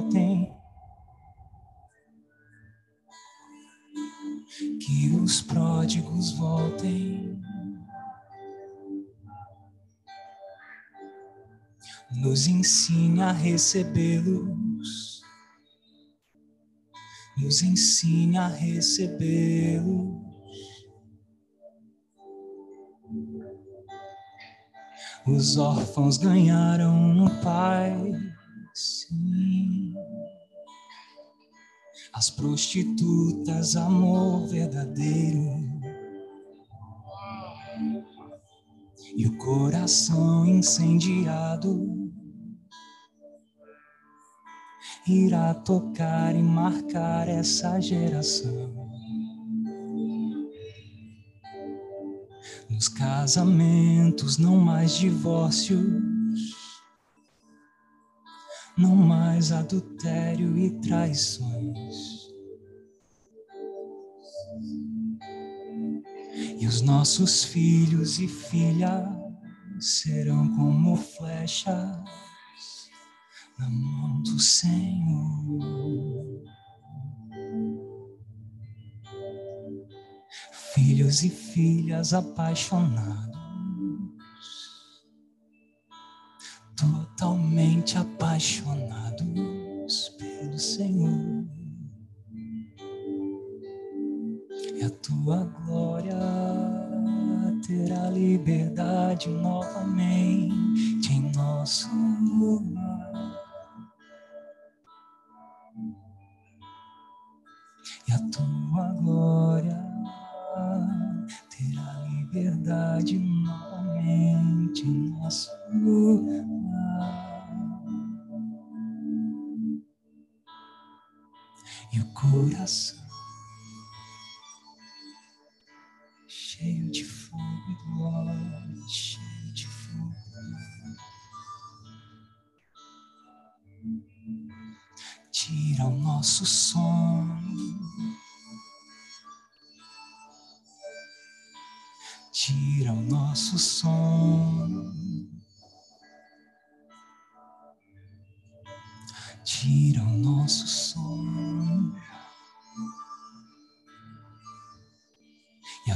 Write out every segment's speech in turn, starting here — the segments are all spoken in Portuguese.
voltem. Que os pródigos voltem. Nos ensine a recebê-los. Nos ensine a recebê-los. Os órfãos ganharam um pai, sim. As prostitutas, amor verdadeiro. E o coração incendiado irá tocar e marcar essa geração. Nos casamentos, não mais divórcios, não mais adultério e traições. E os nossos filhos e filhas serão como flechas na mão do Senhor. filhos e filhas apaixonados, totalmente apaixonados pelo Senhor. E a tua glória terá liberdade novamente em nosso lar. E a tua glória terá liberdade novamente em nosso lar. E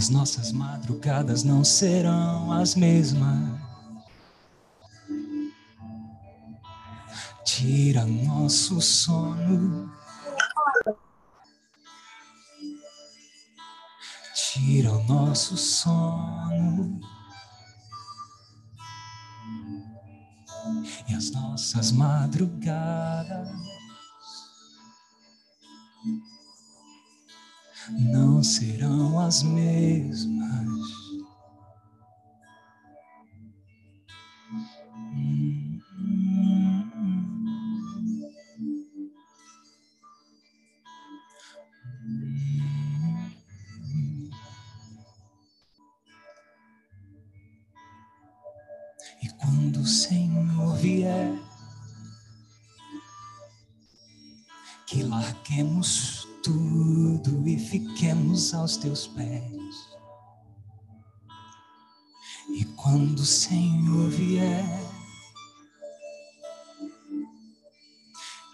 as nossas madrugadas não serão as mesmas. Tira nosso sono. tira o nosso sono e as nossas madrugadas não serão as mesmas. Aos teus pés. E quando o Senhor vier,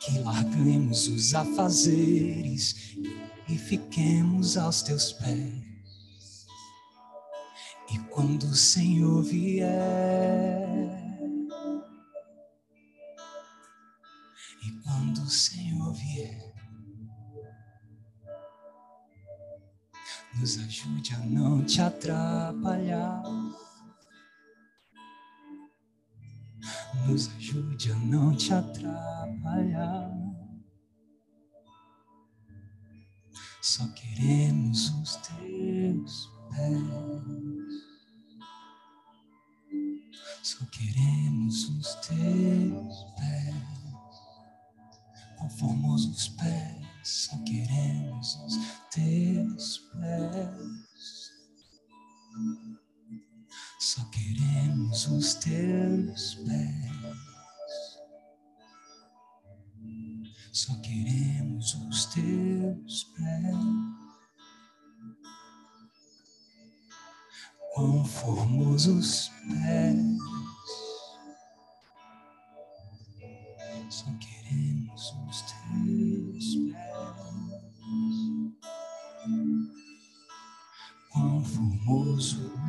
que larguemos os afazeres e fiquemos aos teus pés. E quando o Senhor vier, e quando o Senhor vier, Nos ajude a não te atrapalhar. Nos ajude a não te atrapalhar. Só queremos os teus pés. Só queremos os teus pés. Conformosos pés só queremos os teus pés. Só queremos os teus pés. Só queremos os teus pés. Quão formosos pés. Só queremos os teus carinhoso,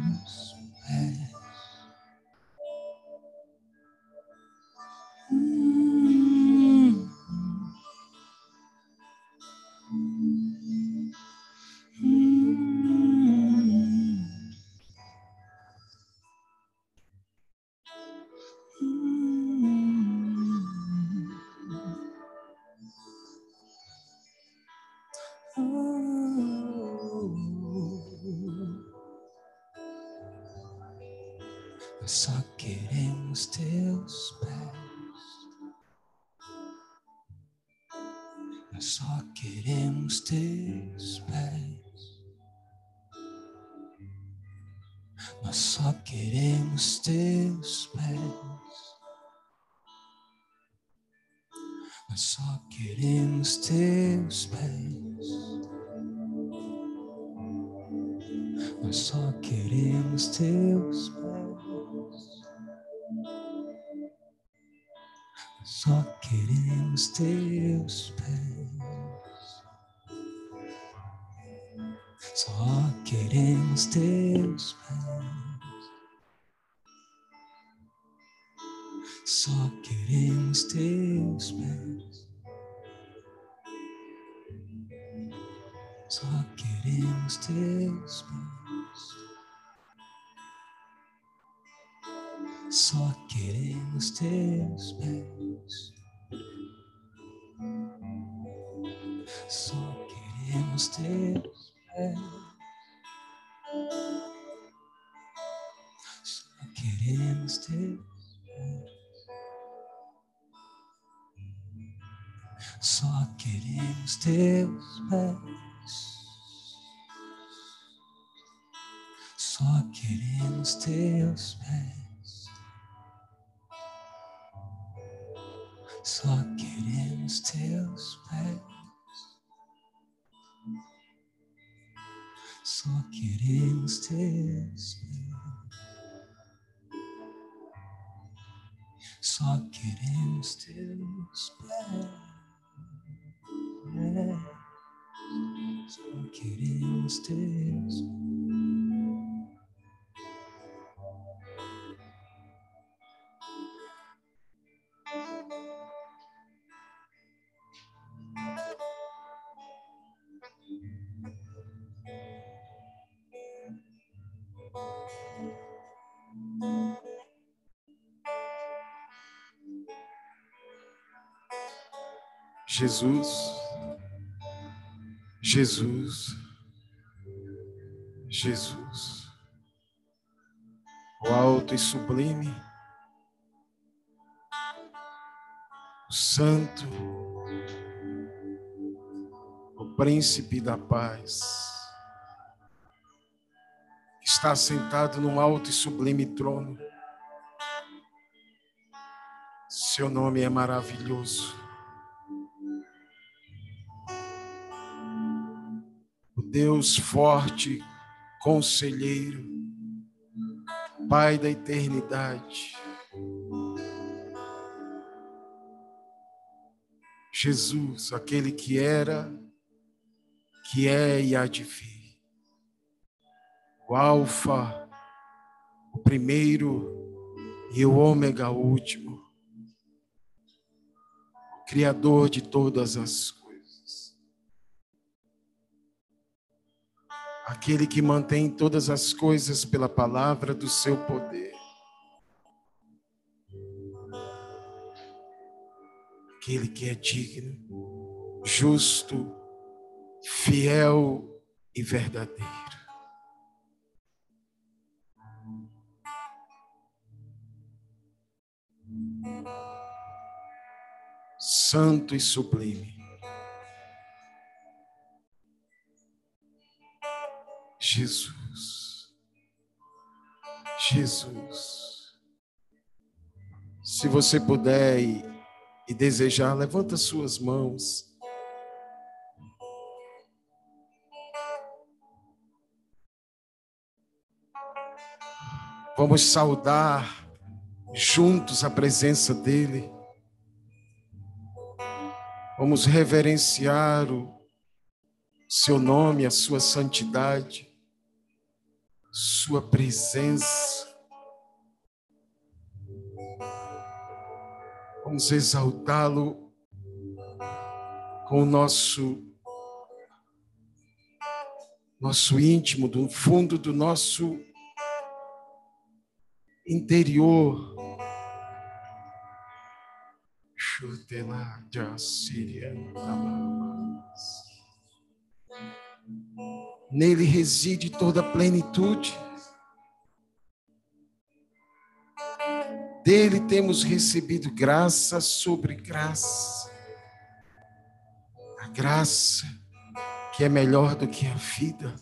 Só queremos teus pés. Só queremos teus pés. Só queremos teus pés. Só queremos teus pés. Só queremos teus Jesus, Jesus, Jesus, o alto e sublime, o santo, o príncipe da paz, está sentado num alto e sublime trono. Seu nome é maravilhoso. Deus forte, conselheiro, Pai da eternidade. Jesus, aquele que era, que é e há de vir. O Alfa, o primeiro e o Ômega o último. O Criador de todas as coisas. Aquele que mantém todas as coisas pela palavra do seu poder. Aquele que é digno, justo, fiel e verdadeiro. Santo e sublime. Jesus. Jesus. Se você puder e, e desejar, levanta suas mãos. Vamos saudar juntos a presença dEle. Vamos reverenciar o seu nome, a sua santidade, sua presença. Vamos exaltá-lo com o nosso nosso íntimo, do fundo do nosso interior. Chutela de Assíria. Nele reside toda a plenitude. Dele temos recebido graça sobre graça. A graça que é melhor do que a vida.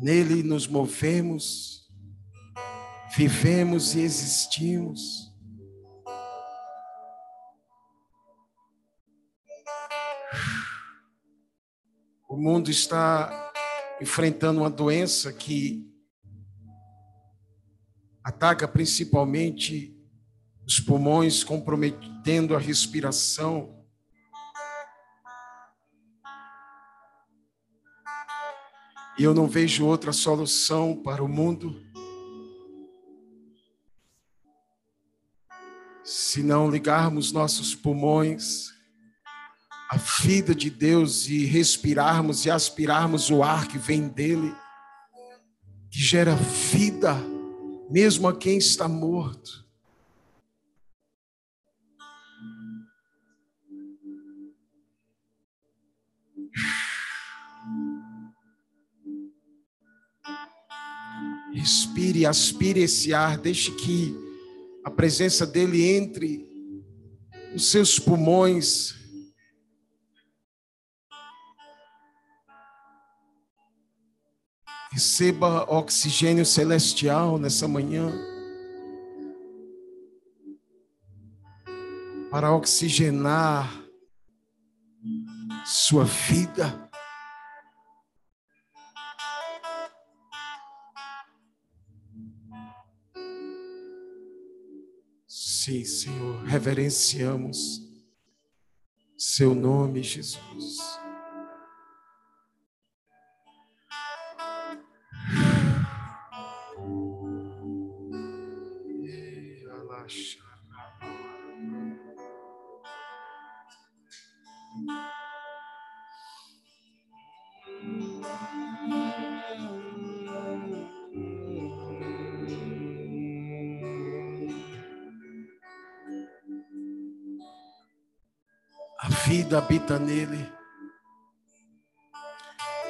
Nele nos movemos, vivemos e existimos. O mundo está enfrentando uma doença que ataca principalmente os pulmões, comprometendo a respiração. E eu não vejo outra solução para o mundo se não ligarmos nossos pulmões a vida de Deus e respirarmos e aspirarmos o ar que vem dele, que gera vida, mesmo a quem está morto. Respire, aspire esse ar, deixe que a presença dele entre nos seus pulmões Receba oxigênio celestial nessa manhã. Para oxigenar sua vida. Sim, Senhor, reverenciamos seu nome, Jesus. Vida habita nele.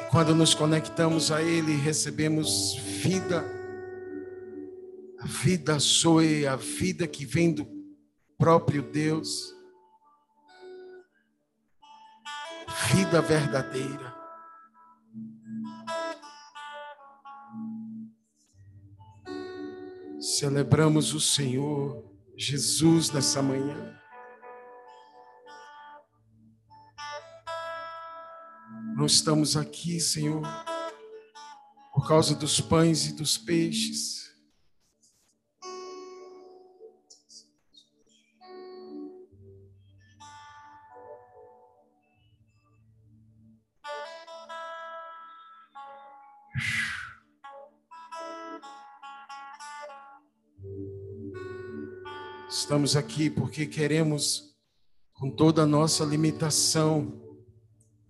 E quando nos conectamos a ele, recebemos vida. A vida zoe, a vida que vem do próprio Deus. Vida verdadeira. Celebramos o Senhor Jesus nessa manhã. Não estamos aqui, Senhor, por causa dos pães e dos peixes. Estamos aqui porque queremos, com toda a nossa limitação,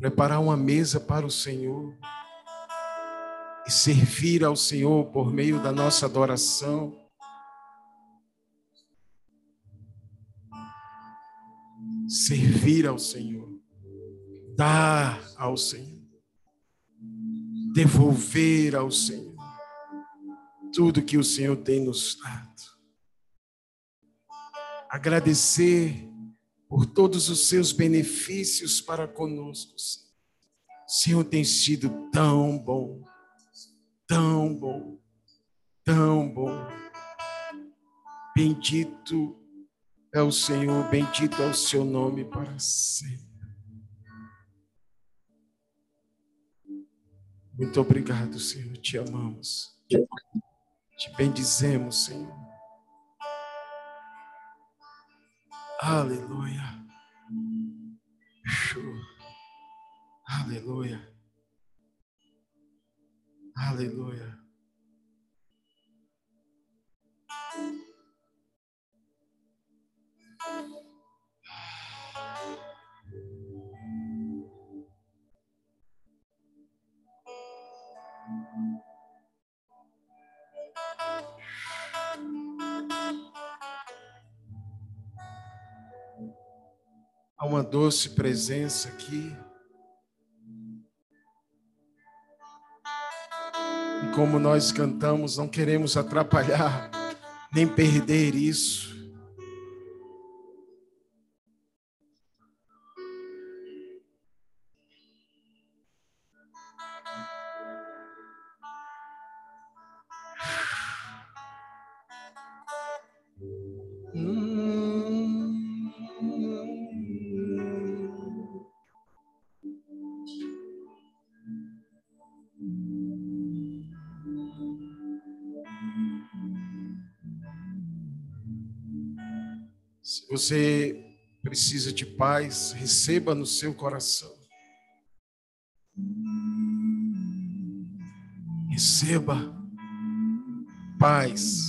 preparar uma mesa para o Senhor e servir ao Senhor por meio da nossa adoração. Servir ao Senhor, dar ao Senhor, devolver ao Senhor tudo que o Senhor tem nos dado. Agradecer por todos os seus benefícios para conosco. Senhor tem sido tão bom, tão bom, tão bom. Bendito é o Senhor, bendito é o seu nome para sempre. Muito obrigado, Senhor, te amamos. Te bendizemos, Senhor. Aleluia. Aleluia. Aleluia. Há uma doce presença aqui. E como nós cantamos, não queremos atrapalhar, nem perder isso. Você precisa de paz, receba no seu coração. Receba paz,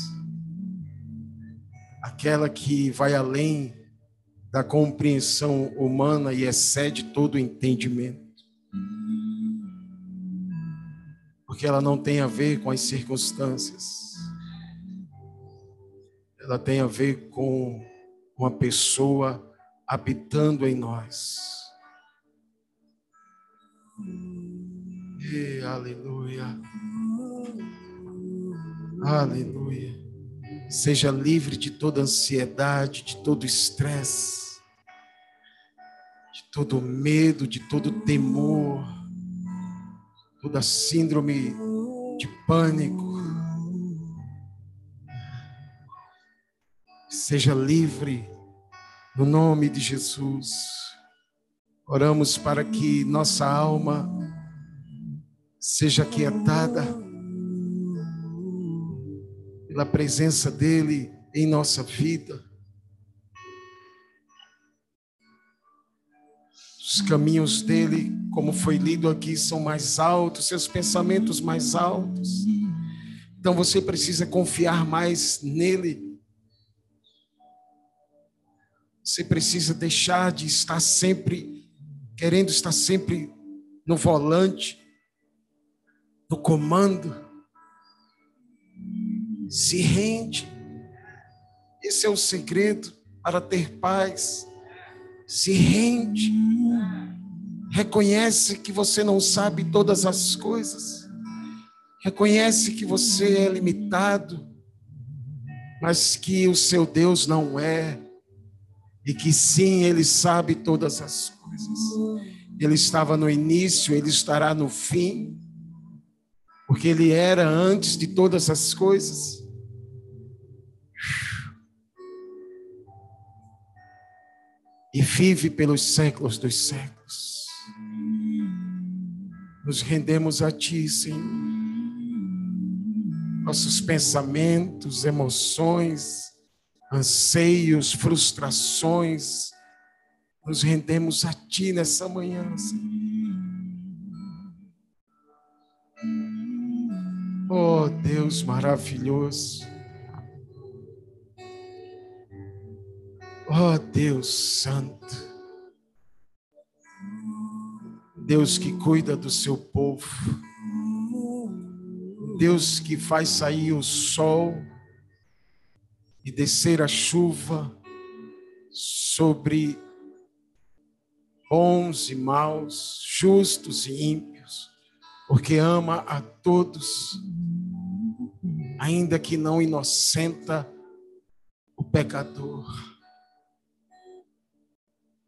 aquela que vai além da compreensão humana e excede todo o entendimento. Porque ela não tem a ver com as circunstâncias, ela tem a ver com uma pessoa habitando em nós. E, aleluia. Aleluia. Seja livre de toda ansiedade, de todo estresse, de todo medo, de todo temor, toda síndrome de pânico. Seja livre no nome de Jesus. Oramos para que nossa alma seja quietada pela presença dEle em nossa vida. Os caminhos dele, como foi lido aqui, são mais altos, seus pensamentos mais altos. Então você precisa confiar mais nele você precisa deixar de estar sempre querendo estar sempre no volante, no comando. Se rende. Esse é o segredo para ter paz. Se rende. Reconhece que você não sabe todas as coisas. Reconhece que você é limitado, mas que o seu Deus não é e que sim, Ele sabe todas as coisas. Ele estava no início, Ele estará no fim, porque Ele era antes de todas as coisas. E vive pelos séculos dos séculos. Nos rendemos a Ti, Senhor. Nossos pensamentos, emoções, anseios, frustrações, nos rendemos a Ti nessa manhã, Senhor. Oh Deus maravilhoso. Oh Deus Santo. Deus que cuida do seu povo. Deus que faz sair o sol e descer a chuva sobre bons e maus, justos e ímpios, porque ama a todos, ainda que não inocenta o pecador.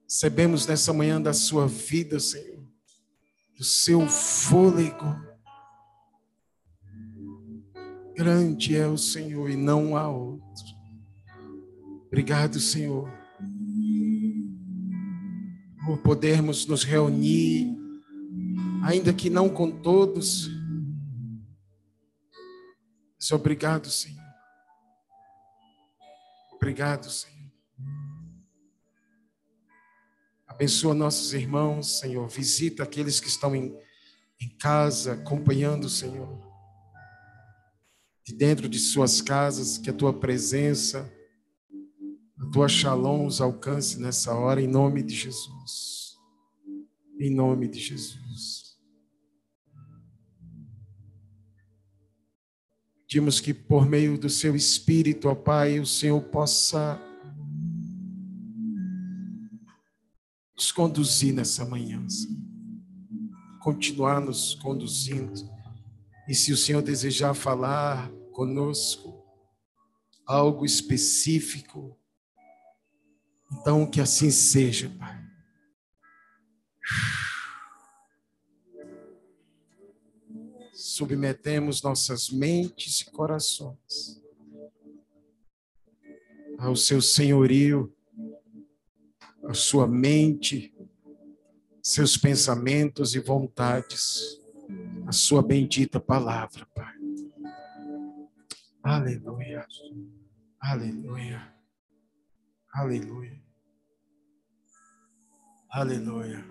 Recebemos nessa manhã da sua vida, Senhor, do seu fôlego. Grande é o Senhor e não há outro. Obrigado, Senhor, por podermos nos reunir, ainda que não com todos. Mas obrigado, Senhor. Obrigado, Senhor. Abençoa nossos irmãos, Senhor. Visita aqueles que estão em, em casa, acompanhando, Senhor. De dentro de suas casas, que a tua presença, a tua shalom os alcance nessa hora, em nome de Jesus. Em nome de Jesus. Pedimos que por meio do seu Espírito, ó Pai, o Senhor possa nos conduzir nessa manhã, continuar nos conduzindo. E se o Senhor desejar falar conosco algo específico, então que assim seja, Pai. Submetemos nossas mentes e corações ao seu senhorio a sua mente, seus pensamentos e vontades, a sua bendita palavra, Pai. Aleluia. Aleluia. Aleluia. Aleluia.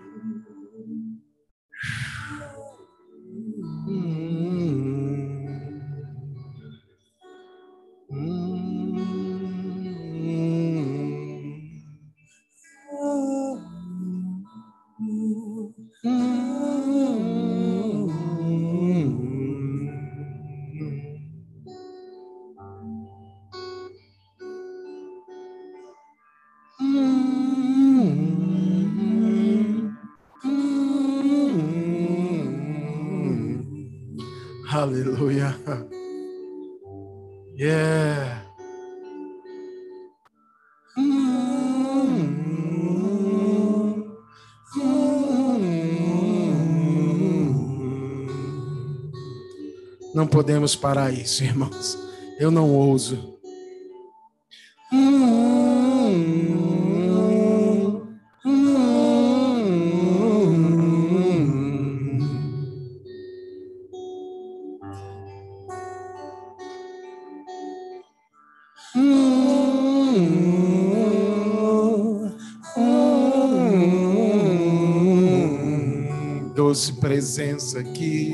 Podemos parar isso, irmãos. Eu não ouso. Doce presença aqui,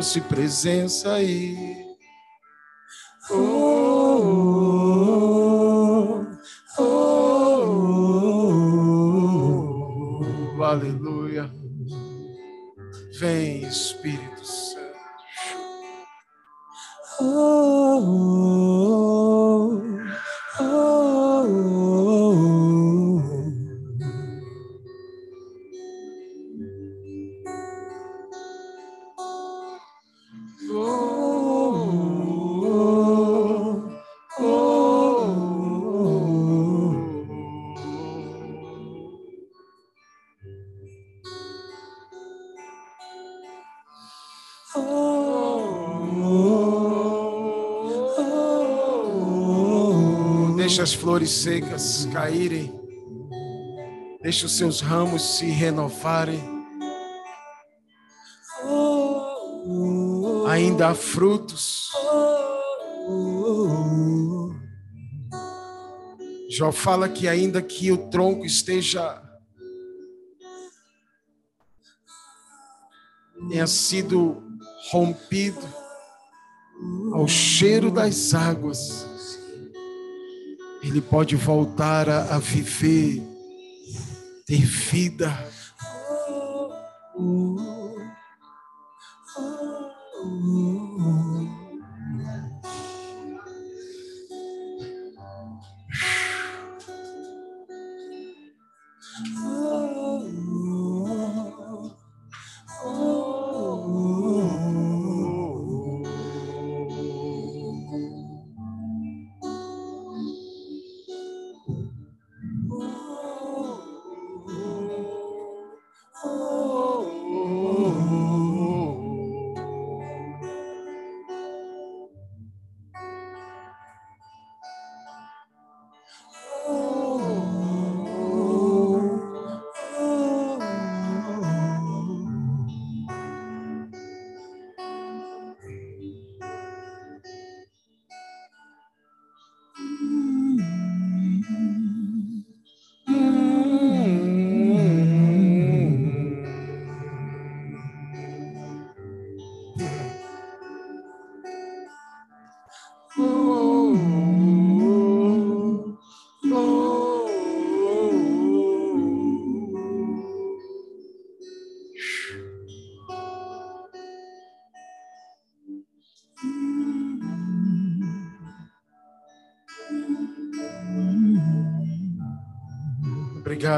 doce presença aí. Flores secas caírem. Deixa os seus ramos se renovarem. Ainda há frutos. Jó fala que ainda que o tronco esteja tenha sido rompido ao cheiro das águas, ele pode voltar a, a viver, ter vida.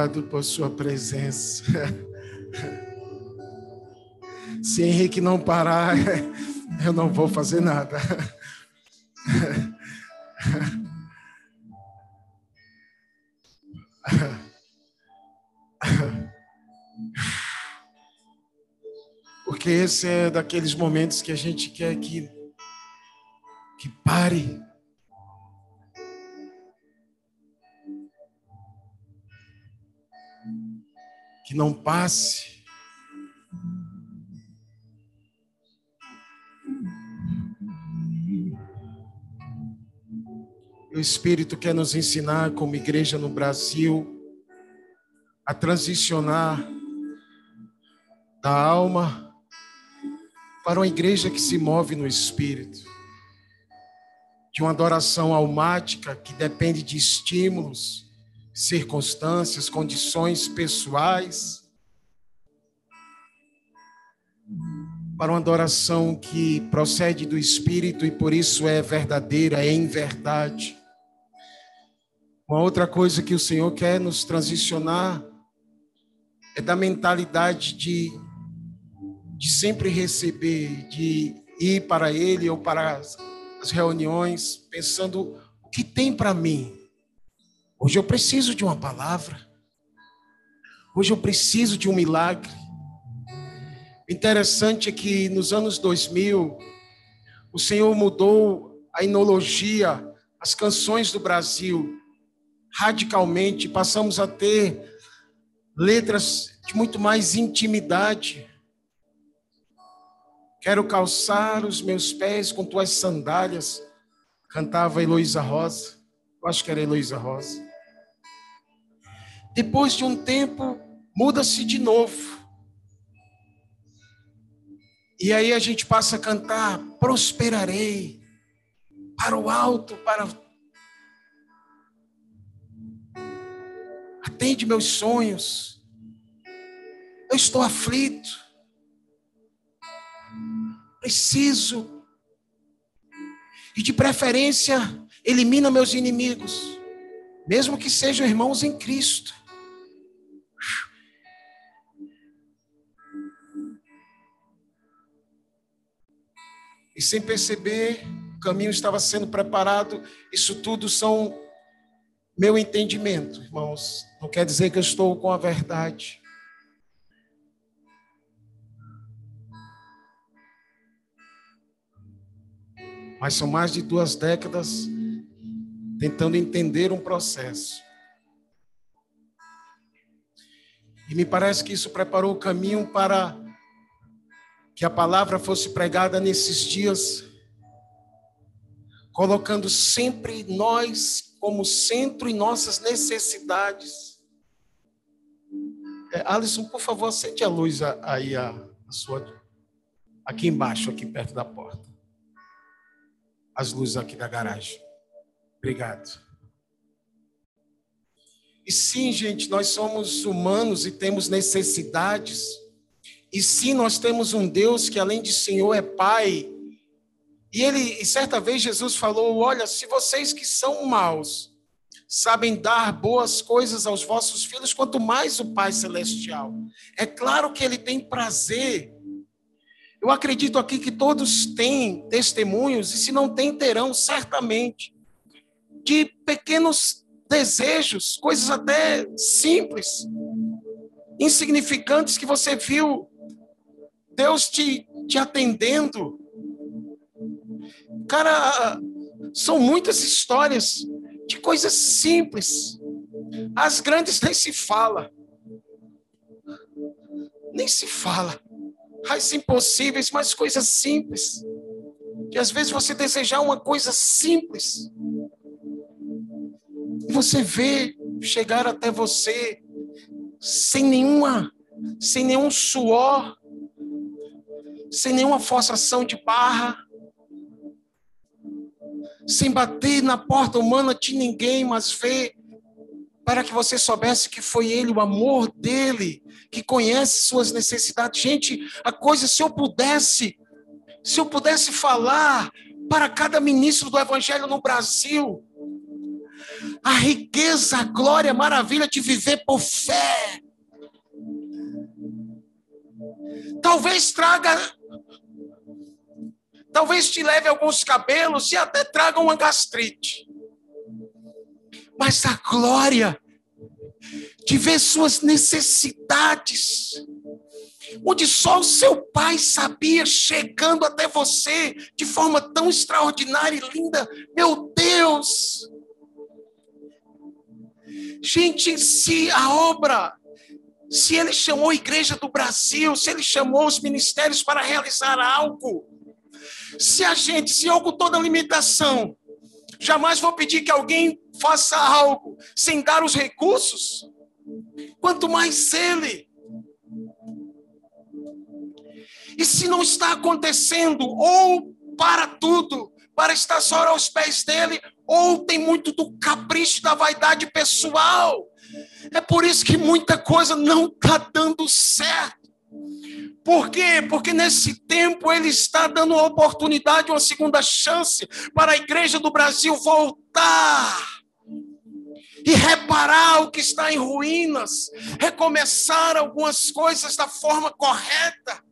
Obrigado por sua presença. Se Henrique não parar, eu não vou fazer nada. Porque esse é daqueles momentos que a gente quer que, que pare. Que não passe. O Espírito quer nos ensinar, como igreja no Brasil, a transicionar da alma para uma igreja que se move no Espírito, de uma adoração almática que depende de estímulos, circunstâncias, condições pessoais, para uma adoração que procede do Espírito e por isso é verdadeira, é em verdade. Uma outra coisa que o Senhor quer nos transicionar é da mentalidade de, de sempre receber, de ir para Ele ou para as, as reuniões pensando o que tem para mim. Hoje eu preciso de uma palavra. Hoje eu preciso de um milagre. O interessante é que nos anos 2000, o Senhor mudou a enologia, as canções do Brasil radicalmente, passamos a ter letras de muito mais intimidade. Quero calçar os meus pés com tuas sandálias, cantava Heloísa Rosa. Eu acho que era Heloísa Rosa. Depois de um tempo, muda-se de novo. E aí a gente passa a cantar: prosperarei para o alto, para atende meus sonhos. Eu estou aflito. Preciso. E de preferência, elimina meus inimigos, mesmo que sejam irmãos em Cristo. E sem perceber, o caminho estava sendo preparado. Isso tudo são meu entendimento, irmãos. Não quer dizer que eu estou com a verdade. Mas são mais de duas décadas tentando entender um processo. E me parece que isso preparou o caminho para que a palavra fosse pregada nesses dias, colocando sempre nós como centro em nossas necessidades. É, Alisson, por favor, acende a luz aí, a, a sua. Aqui embaixo, aqui perto da porta. As luzes aqui da garagem. Obrigado. E sim, gente, nós somos humanos e temos necessidades. E sim, nós temos um Deus que, além de Senhor, é Pai. E ele, e certa vez, Jesus falou: Olha, se vocês que são maus sabem dar boas coisas aos vossos filhos, quanto mais o Pai Celestial. É claro que ele tem prazer. Eu acredito aqui que todos têm testemunhos, e se não têm, terão certamente, de pequenos desejos, coisas até simples, insignificantes que você viu Deus te, te atendendo. Cara, são muitas histórias de coisas simples. As grandes nem se fala. Nem se fala. As impossíveis, mas coisas simples. Que às vezes você desejar uma coisa simples. E você vê chegar até você sem nenhuma, sem nenhum suor, sem nenhuma forçação de barra, sem bater na porta humana de ninguém, mas ver para que você soubesse que foi Ele, o amor dele, que conhece suas necessidades. Gente, a coisa, se eu pudesse, se eu pudesse falar para cada ministro do Evangelho no Brasil, a riqueza, a glória, a maravilha de viver por fé. Talvez traga, talvez te leve alguns cabelos e até traga uma gastrite. Mas a glória de ver suas necessidades, onde só o seu pai sabia, chegando até você de forma tão extraordinária e linda. Meu Deus! Gente, se a obra, se ele chamou a igreja do Brasil, se ele chamou os ministérios para realizar algo, se a gente, se eu com toda limitação, jamais vou pedir que alguém faça algo sem dar os recursos, quanto mais ele. E se não está acontecendo, ou para tudo, para estar só aos pés dele, ou tem muito do capricho da vaidade pessoal. É por isso que muita coisa não está dando certo. Por quê? Porque nesse tempo ele está dando uma oportunidade, uma segunda chance para a igreja do Brasil voltar e reparar o que está em ruínas, recomeçar algumas coisas da forma correta.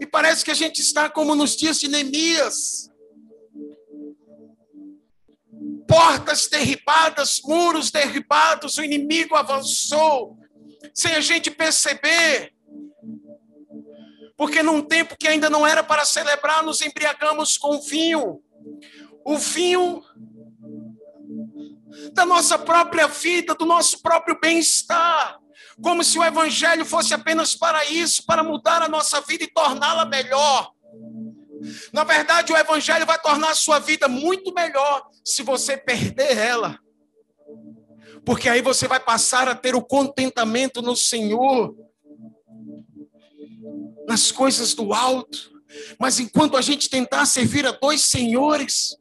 E parece que a gente está como nos dias de Neemias portas derribadas, muros derribados, o inimigo avançou, sem a gente perceber. Porque num tempo que ainda não era para celebrar, nos embriagamos com vinho. O vinho da nossa própria vida, do nosso próprio bem-estar. Como se o evangelho fosse apenas para isso, para mudar a nossa vida e torná-la melhor. Na verdade, o Evangelho vai tornar a sua vida muito melhor se você perder ela. Porque aí você vai passar a ter o contentamento no Senhor, nas coisas do alto. Mas enquanto a gente tentar servir a dois senhores,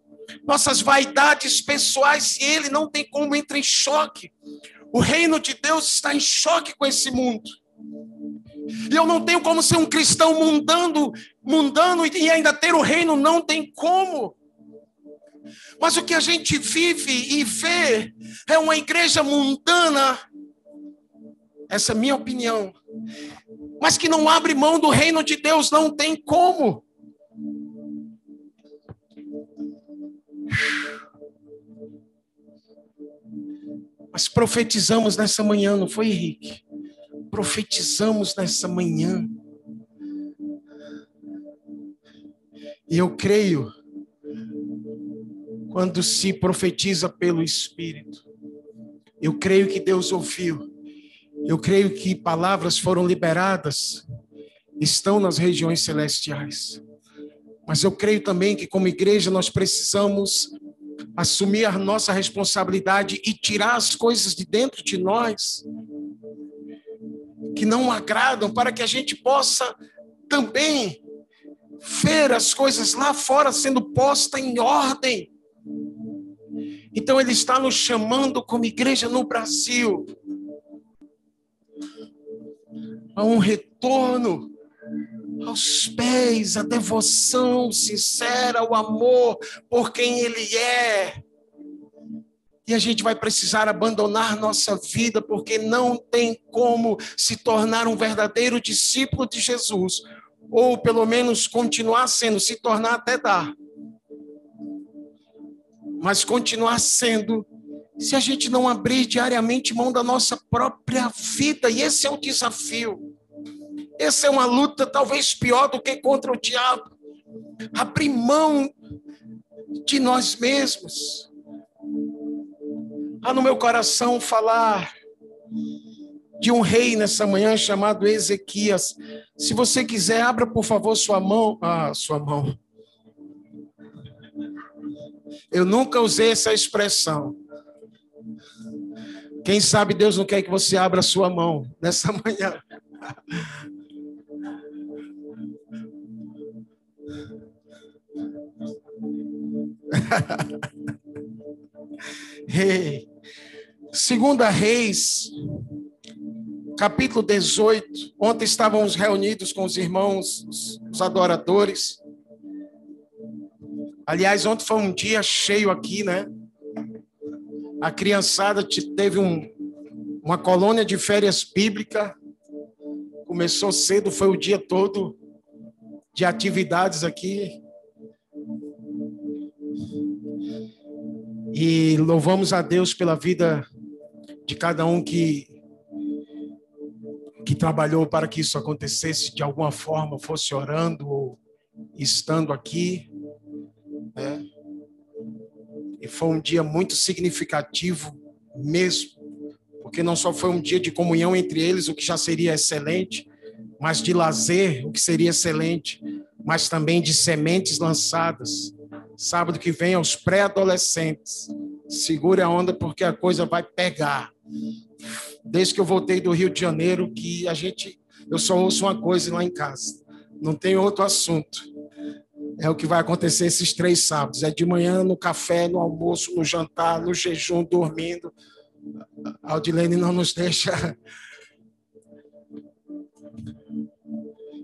nossas vaidades pessoais e ele não tem como entrar em choque. O reino de Deus está em choque com esse mundo. E eu não tenho como ser um cristão mundano, mundano e ainda ter o reino, não tem como. Mas o que a gente vive e vê é uma igreja mundana, essa é a minha opinião, mas que não abre mão do reino de Deus, não tem como. Mas profetizamos nessa manhã, não foi, Henrique? profetizamos nessa manhã. E eu creio, quando se profetiza pelo Espírito, eu creio que Deus ouviu, eu creio que palavras foram liberadas, estão nas regiões celestiais. Mas eu creio também que, como igreja, nós precisamos assumir a nossa responsabilidade e tirar as coisas de dentro de nós que não agradam, para que a gente possa também ver as coisas lá fora sendo posta em ordem. Então ele está nos chamando como igreja no Brasil a um retorno aos pés, a devoção sincera, o amor por quem ele é. E a gente vai precisar abandonar nossa vida, porque não tem como se tornar um verdadeiro discípulo de Jesus, ou pelo menos continuar sendo, se tornar até dar. Mas continuar sendo, se a gente não abrir diariamente mão da nossa própria vida, e esse é o desafio. Essa é uma luta talvez pior do que contra o diabo. Abrir mão de nós mesmos Há no meu coração falar de um rei nessa manhã chamado Ezequias. Se você quiser, abra por favor sua mão. Ah, sua mão. Eu nunca usei essa expressão. Quem sabe Deus não quer que você abra sua mão nessa manhã. Hey. Segunda Reis, capítulo 18. Ontem estávamos reunidos com os irmãos, os adoradores. Aliás, ontem foi um dia cheio aqui, né? A criançada teve um, uma colônia de férias bíblica. Começou cedo, foi o dia todo de atividades aqui. E louvamos a Deus pela vida de cada um que que trabalhou para que isso acontecesse de alguma forma, fosse orando ou estando aqui. Né? E foi um dia muito significativo mesmo, porque não só foi um dia de comunhão entre eles, o que já seria excelente, mas de lazer, o que seria excelente, mas também de sementes lançadas. Sábado que vem aos pré-adolescentes. Segure a onda porque a coisa vai pegar. Desde que eu voltei do Rio de Janeiro, que a gente, eu só ouço uma coisa lá em casa. Não tem outro assunto é o que vai acontecer esses três sábados. É de manhã, no café, no almoço, no jantar, no jejum, dormindo. A Aldilene não nos deixa.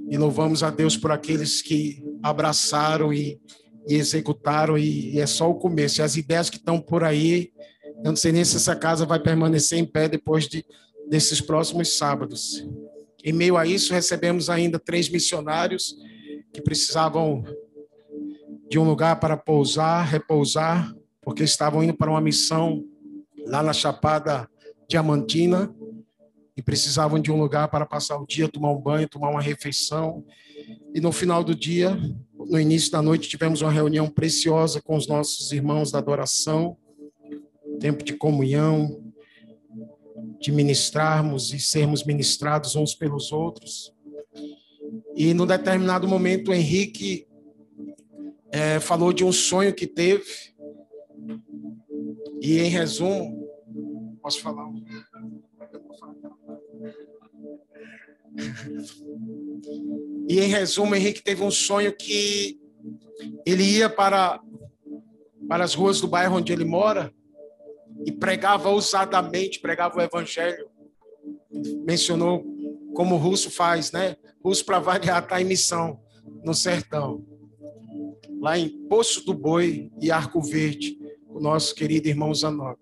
E louvamos a Deus por aqueles que abraçaram e, e executaram, e, e, é só o começo. E as ideias que estão por aí, eu não sei nem se essa casa vai permanecer em pé depois de, desses próximos sábados. Em meio a isso, recebemos ainda três missionários que precisavam de um lugar para pousar, repousar, porque estavam indo para uma missão lá na Chapada Diamantina e precisavam de um lugar para passar o dia, tomar um banho, tomar uma refeição. E no final do dia, no início da noite, tivemos uma reunião preciosa com os nossos irmãos da adoração, tempo de comunhão, de ministrarmos e sermos ministrados uns pelos outros. E num determinado momento, o Henrique é, falou de um sonho que teve. E em resumo, posso falar? E em resumo, Henrique teve um sonho que ele ia para, para as ruas do bairro onde ele mora e pregava ousadamente, pregava o evangelho. Mencionou como o russo faz, né? Russo, para variar, está em missão no sertão lá em Poço do Boi e Arco Verde, o nosso querido irmão Zanotto.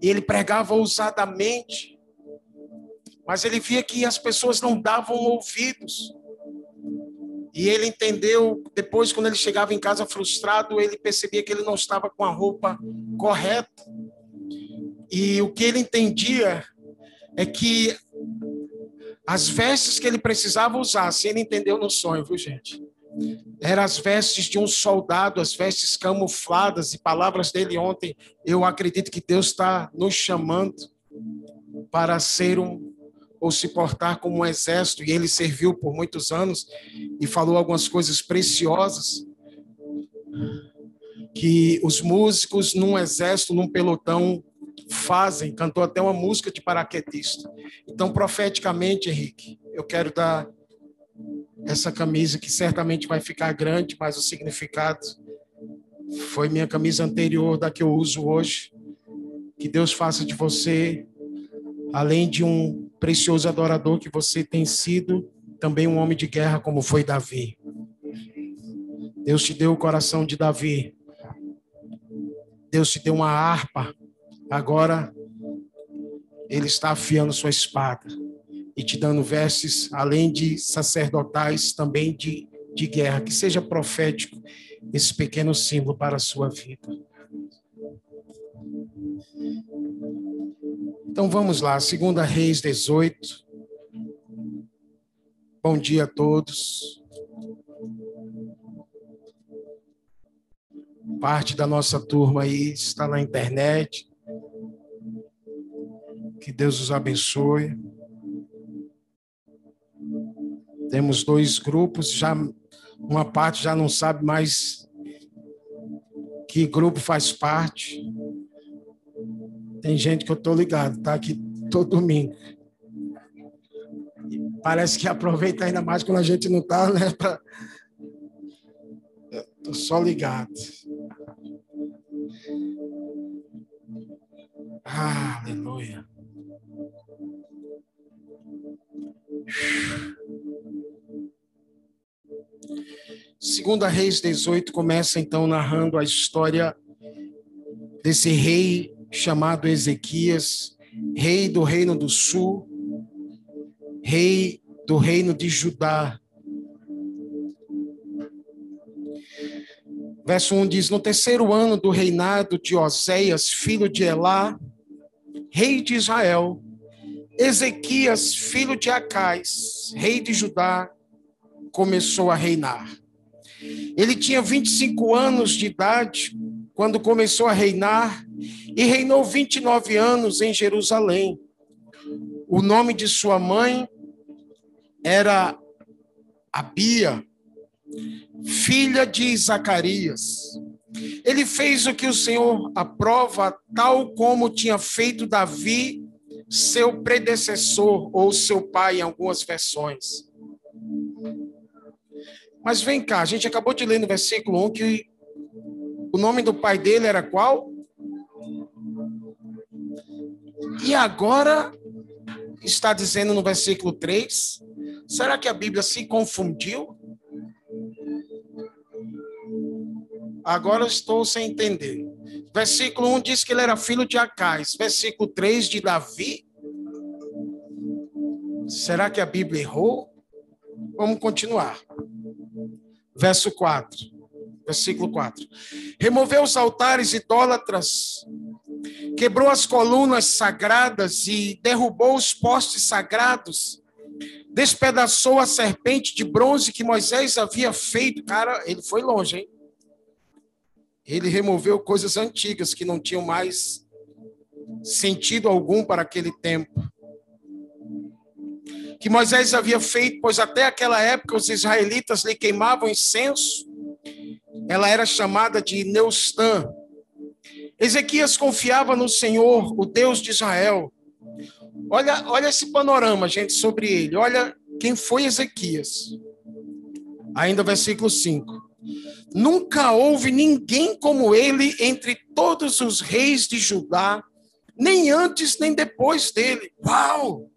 E ele pregava ousadamente, mas ele via que as pessoas não davam ouvidos. E ele entendeu, depois, quando ele chegava em casa frustrado, ele percebia que ele não estava com a roupa correta. E o que ele entendia é que as vestes que ele precisava usar, se ele entendeu no sonho, viu, gente? Eram as vestes de um soldado, as vestes camufladas, e palavras dele ontem. Eu acredito que Deus está nos chamando para ser um, ou se portar como um exército, e ele serviu por muitos anos e falou algumas coisas preciosas que os músicos num exército, num pelotão fazem, cantou até uma música de paraquedista. Então, profeticamente, Henrique, eu quero dar essa camisa que certamente vai ficar grande, mas o significado foi minha camisa anterior da que eu uso hoje. Que Deus faça de você, além de um precioso adorador que você tem sido, também um homem de guerra como foi Davi. Deus te deu o coração de Davi. Deus te deu uma harpa. Agora ele está afiando sua espada e te dando vestes, além de sacerdotais, também de, de guerra. Que seja profético esse pequeno símbolo para a sua vida. Então vamos lá, segunda Reis 18. Bom dia a todos. Parte da nossa turma aí está na internet. Que Deus os abençoe. Temos dois grupos, já uma parte já não sabe mais que grupo faz parte. Tem gente que eu tô ligado, tá aqui todo domingo. Parece que aproveita ainda mais quando a gente não tá, né? Pra... tô só ligado. Ah, aleluia. Segunda Reis 18 começa então narrando a história desse rei chamado Ezequias, rei do reino do sul, rei do reino de Judá. Verso 1 diz: No terceiro ano do reinado de Oséias, filho de Elá, rei de Israel, Ezequias, filho de Acais, rei de Judá, começou a reinar. Ele tinha 25 anos de idade quando começou a reinar e reinou 29 anos em Jerusalém. O nome de sua mãe era Abia, filha de Zacarias. Ele fez o que o Senhor aprova, tal como tinha feito Davi, seu predecessor, ou seu pai, em algumas versões. Mas vem cá, a gente acabou de ler no versículo 1 que o nome do pai dele era qual? E agora está dizendo no versículo 3, será que a Bíblia se confundiu? Agora estou sem entender. Versículo 1 diz que ele era filho de Acais. Versículo 3 de Davi. Será que a Bíblia errou? Vamos continuar. Verso 4. Versículo 4. Removeu os altares idólatras, quebrou as colunas sagradas e derrubou os postes sagrados, despedaçou a serpente de bronze que Moisés havia feito. Cara, ele foi longe, hein? Ele removeu coisas antigas que não tinham mais sentido algum para aquele tempo. Que Moisés havia feito, pois até aquela época os israelitas lhe queimavam incenso. Ela era chamada de Neustã. Ezequias confiava no Senhor, o Deus de Israel. Olha, olha esse panorama, gente, sobre ele. Olha quem foi Ezequias. Ainda versículo 5. Nunca houve ninguém como ele entre todos os reis de Judá, nem antes nem depois dele. Uau!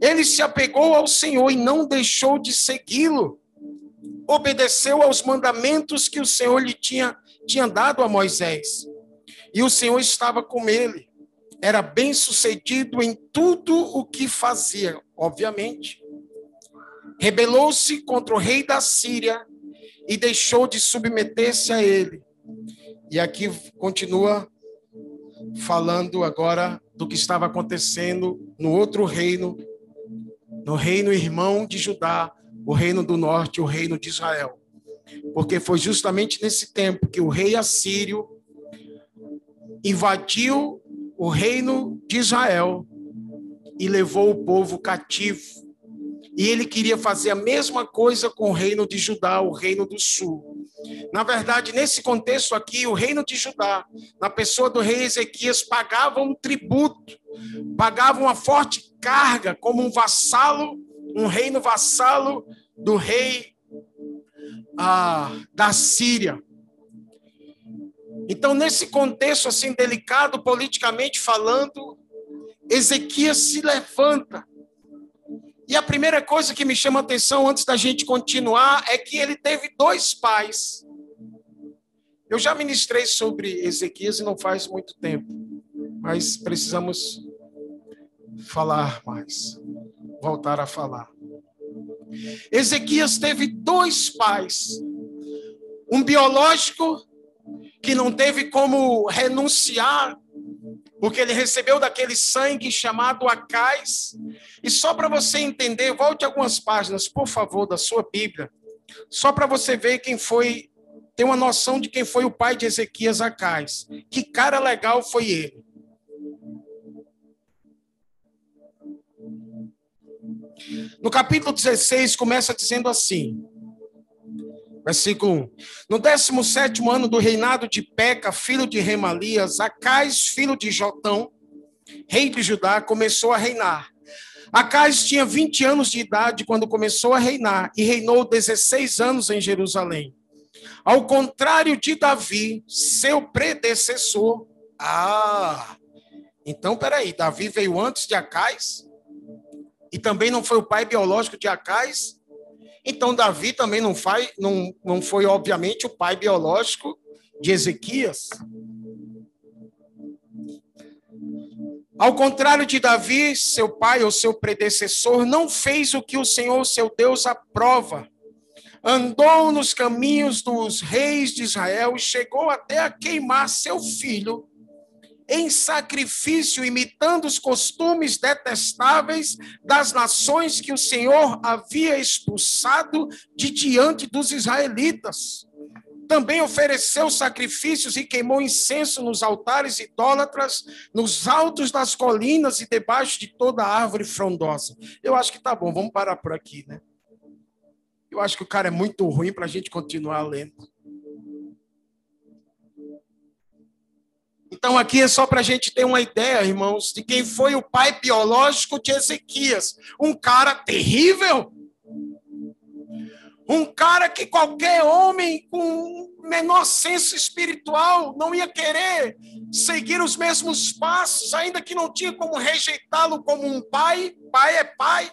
Ele se apegou ao Senhor e não deixou de segui-lo. Obedeceu aos mandamentos que o Senhor lhe tinha, tinha dado a Moisés. E o Senhor estava com ele. Era bem sucedido em tudo o que fazia, obviamente. Rebelou-se contra o rei da Síria e deixou de submeter-se a ele. E aqui continua falando agora do que estava acontecendo no outro reino, no reino irmão de Judá, o reino do norte, o reino de Israel. Porque foi justamente nesse tempo que o rei assírio invadiu o reino de Israel e levou o povo cativo e ele queria fazer a mesma coisa com o reino de Judá, o reino do sul. Na verdade, nesse contexto aqui, o reino de Judá, na pessoa do rei Ezequias, pagava um tributo, pagava uma forte carga como um vassalo, um reino vassalo do rei ah, da Síria. Então, nesse contexto assim delicado, politicamente falando, Ezequias se levanta e a primeira coisa que me chama a atenção antes da gente continuar é que ele teve dois pais. Eu já ministrei sobre Ezequias e não faz muito tempo, mas precisamos falar mais, voltar a falar. Ezequias teve dois pais, um biológico que não teve como renunciar porque ele recebeu daquele sangue chamado Acais. E só para você entender, volte algumas páginas, por favor, da sua Bíblia, só para você ver quem foi, ter uma noção de quem foi o pai de Ezequias Acais. Que cara legal foi ele. No capítulo 16, começa dizendo assim: Versículo 1. No 17 ano do reinado de Peca, filho de Remalias, Acais, filho de Jotão, rei de Judá, começou a reinar. Acais tinha 20 anos de idade quando começou a reinar e reinou 16 anos em Jerusalém. Ao contrário de Davi, seu predecessor. Ah, então peraí, Davi veio antes de Acais? E também não foi o pai biológico de Acais? Então, Davi também não, não, não foi, obviamente, o pai biológico de Ezequias. Ao contrário de Davi, seu pai ou seu predecessor, não fez o que o Senhor, seu Deus, aprova. Andou nos caminhos dos reis de Israel e chegou até a queimar seu filho em sacrifício, imitando os costumes detestáveis das nações que o Senhor havia expulsado de diante dos israelitas. Também ofereceu sacrifícios e queimou incenso nos altares idólatras, nos altos das colinas e debaixo de toda árvore frondosa. Eu acho que tá bom, vamos parar por aqui, né? Eu acho que o cara é muito ruim para a gente continuar lendo. Então, aqui é só para a gente ter uma ideia, irmãos, de quem foi o pai biológico de Ezequias. Um cara terrível. Um cara que qualquer homem com menor senso espiritual não ia querer seguir os mesmos passos, ainda que não tinha como rejeitá-lo como um pai. Pai é pai.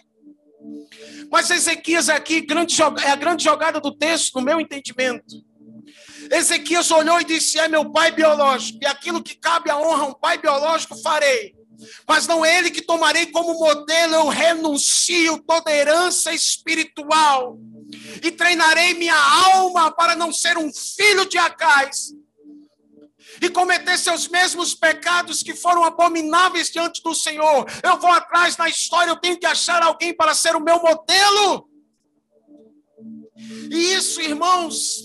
Mas Ezequias aqui grande, é a grande jogada do texto, no meu entendimento. Ezequias olhou e disse: É meu pai biológico, e aquilo que cabe à honra a um pai biológico farei. Mas não é ele que tomarei como modelo, eu renuncio toda herança espiritual e treinarei minha alma para não ser um filho de Acais e cometer seus mesmos pecados que foram abomináveis diante do Senhor. Eu vou atrás na história, eu tenho que achar alguém para ser o meu modelo. E isso, irmãos,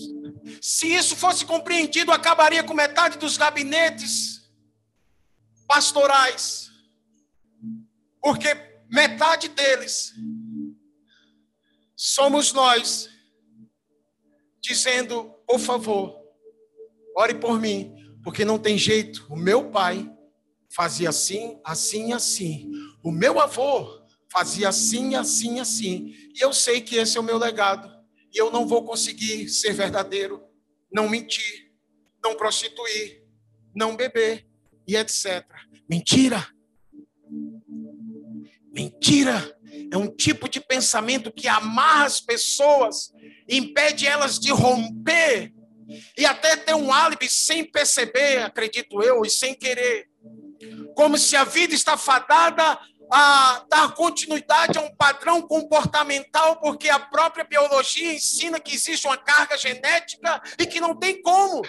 se isso fosse compreendido, acabaria com metade dos gabinetes pastorais. Porque metade deles somos nós dizendo, por favor, ore por mim, porque não tem jeito. O meu pai fazia assim, assim, assim. O meu avô fazia assim, assim, assim. E eu sei que esse é o meu legado. E eu não vou conseguir ser verdadeiro, não mentir, não prostituir, não beber e etc. Mentira. Mentira é um tipo de pensamento que amarra as pessoas, impede elas de romper e até ter um álibi sem perceber, acredito eu, e sem querer. Como se a vida está fadada a dar continuidade a um padrão comportamental, porque a própria biologia ensina que existe uma carga genética e que não tem como.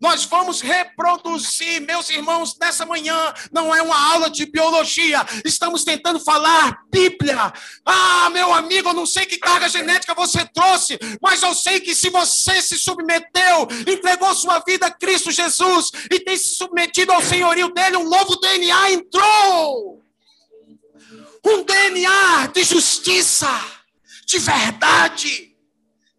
Nós vamos reproduzir, meus irmãos, nessa manhã. Não é uma aula de biologia. Estamos tentando falar Bíblia. Ah, meu amigo, eu não sei que carga genética você trouxe, mas eu sei que se você se submeteu, entregou sua vida a Cristo Jesus e tem se submetido ao senhorio dele, um novo DNA entrou. Um DNA de justiça, de verdade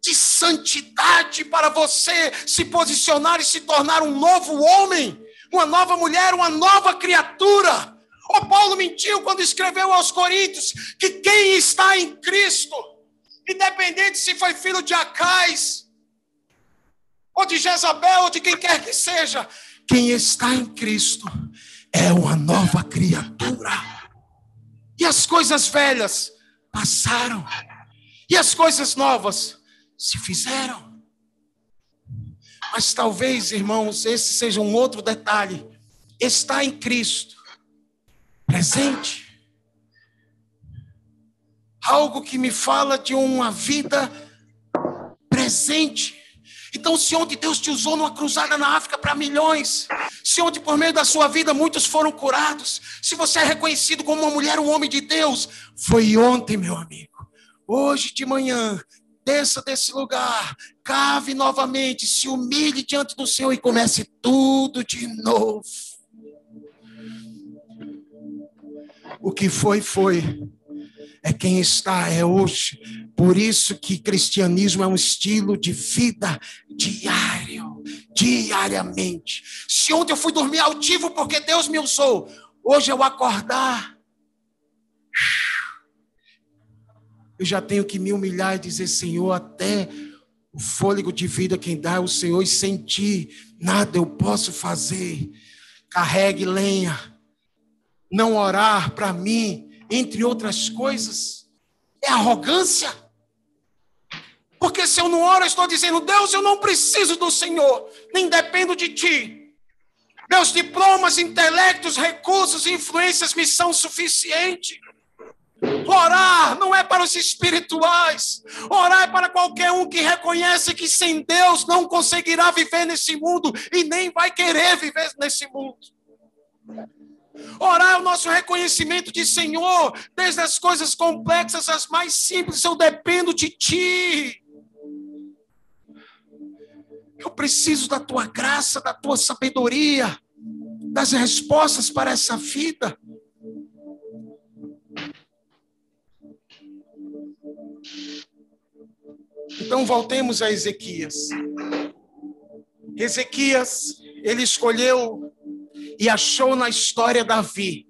de santidade para você se posicionar e se tornar um novo homem, uma nova mulher, uma nova criatura. O Paulo mentiu quando escreveu aos Coríntios que quem está em Cristo, independente se foi filho de Acais, ou de Jezabel, ou de quem quer que seja, quem está em Cristo é uma nova criatura. E as coisas velhas passaram, e as coisas novas se fizeram. Mas talvez, irmãos, esse seja um outro detalhe. Está em Cristo, presente. Algo que me fala de uma vida presente. Então, se onde Deus te usou numa cruzada na África para milhões, se onde por meio da sua vida muitos foram curados, se você é reconhecido como uma mulher, um homem de Deus, foi ontem, meu amigo. Hoje de manhã, desça desse lugar, cave novamente, se humilhe diante do Senhor e comece tudo de novo. O que foi, foi. É quem está, é hoje. Por isso que cristianismo é um estilo de vida diário, diariamente. Se ontem eu fui dormir altivo porque Deus me usou, hoje eu acordar eu já tenho que me humilhar e dizer, Senhor, até o fôlego de vida quem dá é o Senhor, e sem ti nada eu posso fazer. Carregue lenha, não orar para mim, entre outras coisas, é arrogância. Porque se eu não oro, eu estou dizendo, Deus, eu não preciso do Senhor, nem dependo de ti. Meus diplomas, intelectos, recursos influências me são suficientes. Orar não é para os espirituais. Orar é para qualquer um que reconhece que sem Deus não conseguirá viver nesse mundo e nem vai querer viver nesse mundo. Orar é o nosso reconhecimento de Senhor, desde as coisas complexas às mais simples, eu dependo de Ti. Eu preciso da Tua graça, da Tua sabedoria, das respostas para essa vida. Então voltemos a Ezequias. Ezequias, ele escolheu e achou na história Davi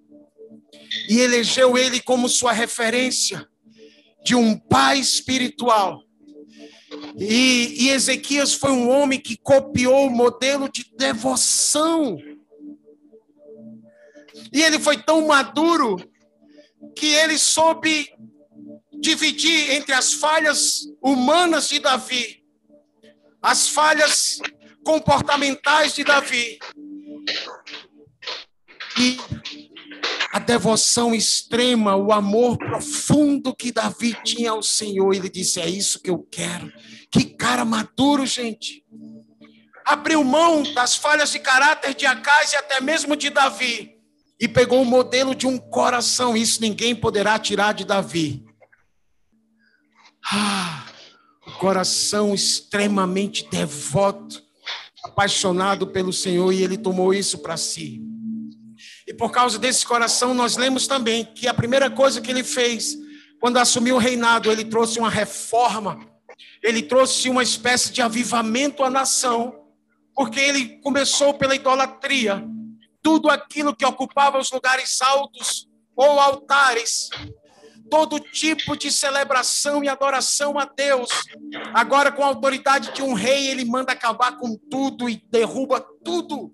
e elegeu ele como sua referência de um pai espiritual. E, e Ezequias foi um homem que copiou o modelo de devoção. E ele foi tão maduro que ele soube dividir entre as falhas humanas de Davi, as falhas comportamentais de Davi e a devoção extrema, o amor profundo que Davi tinha ao Senhor. Ele disse: É isso que eu quero. Que cara maduro, gente. Abriu mão das falhas de caráter de Acais e até mesmo de Davi. E pegou o modelo de um coração. Isso ninguém poderá tirar de Davi. Ah, coração extremamente devoto, apaixonado pelo Senhor, e ele tomou isso para si. E por causa desse coração, nós lemos também que a primeira coisa que ele fez, quando assumiu o reinado, ele trouxe uma reforma, ele trouxe uma espécie de avivamento à nação, porque ele começou pela idolatria. Tudo aquilo que ocupava os lugares altos ou altares, todo tipo de celebração e adoração a Deus. Agora, com a autoridade de um rei, ele manda acabar com tudo e derruba tudo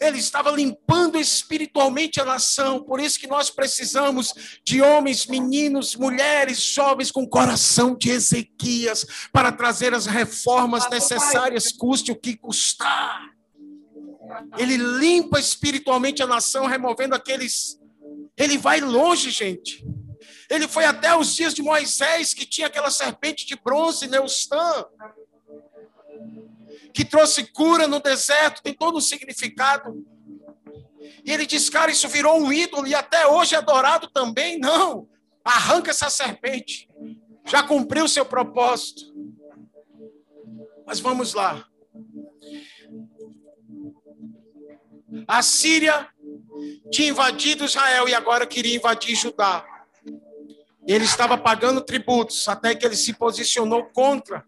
ele estava limpando espiritualmente a nação. Por isso que nós precisamos de homens, meninos, mulheres, jovens com coração de Ezequias para trazer as reformas necessárias, custe o que custar. Ele limpa espiritualmente a nação, removendo aqueles. Ele vai longe, gente. Ele foi até os dias de Moisés, que tinha aquela serpente de bronze, Neustã que trouxe cura no deserto, tem todo um significado. E ele diz, cara, isso virou um ídolo e até hoje é adorado também. Não, arranca essa serpente. Já cumpriu seu propósito. Mas vamos lá. A Síria tinha invadido Israel e agora queria invadir Judá. Ele estava pagando tributos até que ele se posicionou contra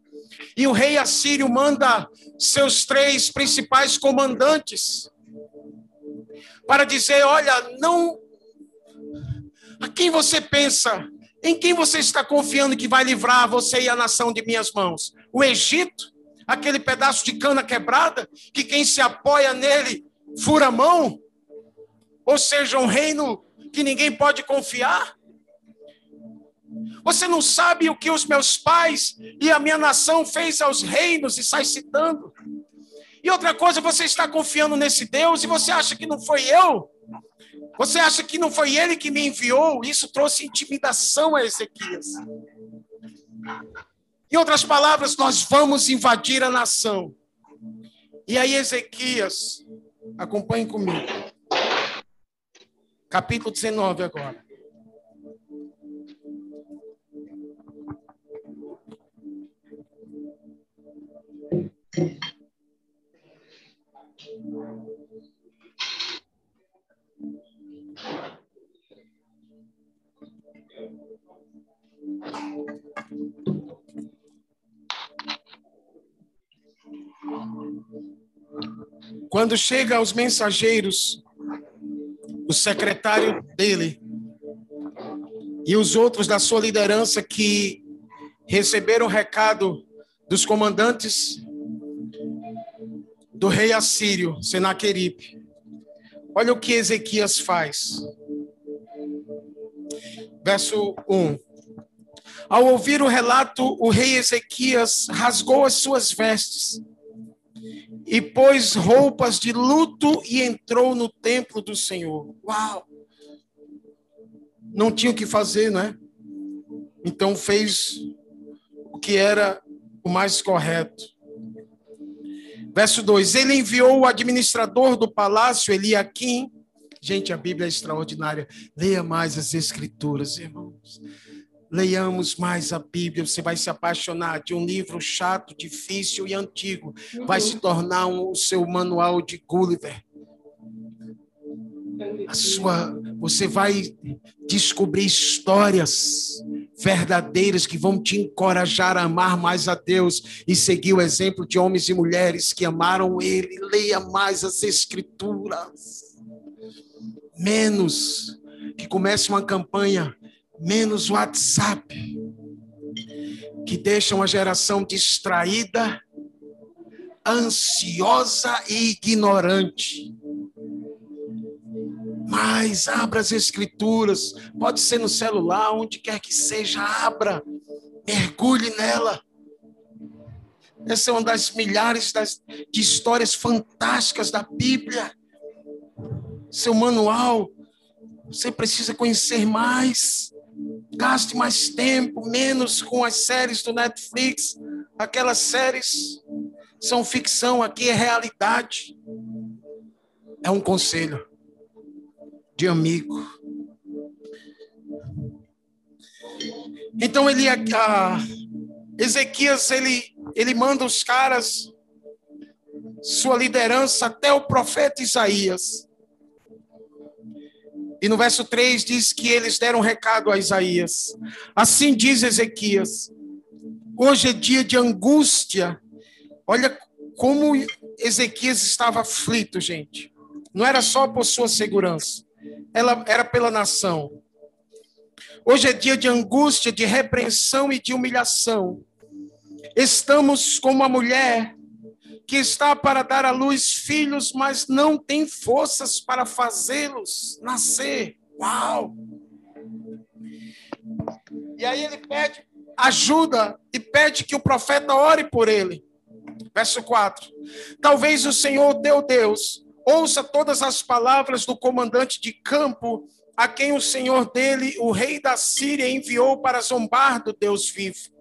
e o rei assírio manda seus três principais comandantes para dizer: olha, não. A quem você pensa? Em quem você está confiando que vai livrar você e a nação de minhas mãos? O Egito? Aquele pedaço de cana quebrada que quem se apoia nele fura a mão? Ou seja, um reino que ninguém pode confiar? Você não sabe o que os meus pais e a minha nação fez aos reinos e sai citando. E outra coisa, você está confiando nesse Deus e você acha que não foi eu? Você acha que não foi ele que me enviou? Isso trouxe intimidação a Ezequias. Em outras palavras, nós vamos invadir a nação. E aí, Ezequias, acompanhe comigo. Capítulo 19 agora. Quando chega aos mensageiros, o secretário dele e os outros da sua liderança que receberam o recado dos comandantes do rei assírio, Senaqueripe. Olha o que Ezequias faz. Verso 1. Ao ouvir o relato, o rei Ezequias rasgou as suas vestes e pôs roupas de luto e entrou no templo do Senhor. Uau! Não tinha o que fazer, não é? Então fez o que era o mais correto. Verso 2: Ele enviou o administrador do palácio, Eliakim. Gente, a Bíblia é extraordinária. Leia mais as Escrituras, irmãos. Leiamos mais a Bíblia, você vai se apaixonar de um livro chato, difícil e antigo. Vai se tornar um, o seu manual de Gulliver. A sua, você vai descobrir histórias verdadeiras que vão te encorajar a amar mais a Deus e seguir o exemplo de homens e mulheres que amaram Ele. Leia mais as Escrituras. Menos que comece uma campanha menos WhatsApp, que deixa uma geração distraída, ansiosa e ignorante. Mas abra as escrituras, pode ser no celular, onde quer que seja, abra, mergulhe nela. Essa é uma das milhares das, de histórias fantásticas da Bíblia. Seu manual, você precisa conhecer mais. Gaste mais tempo, menos com as séries do Netflix. Aquelas séries são ficção, aqui é realidade. É um conselho de amigo. Então ele Ezequias ele ele manda os caras sua liderança até o profeta Isaías. E no verso 3 diz que eles deram recado a Isaías. Assim diz Ezequias: Hoje é dia de angústia. Olha como Ezequias estava aflito, gente. Não era só por sua segurança, ela era pela nação. Hoje é dia de angústia, de repreensão e de humilhação. Estamos como uma mulher que está para dar à luz filhos, mas não tem forças para fazê-los nascer. Uau! E aí ele pede ajuda e pede que o profeta ore por ele. Verso 4. Talvez o Senhor teu Deus ouça todas as palavras do comandante de campo, a quem o Senhor dele, o rei da Síria, enviou para zombar do Deus vivo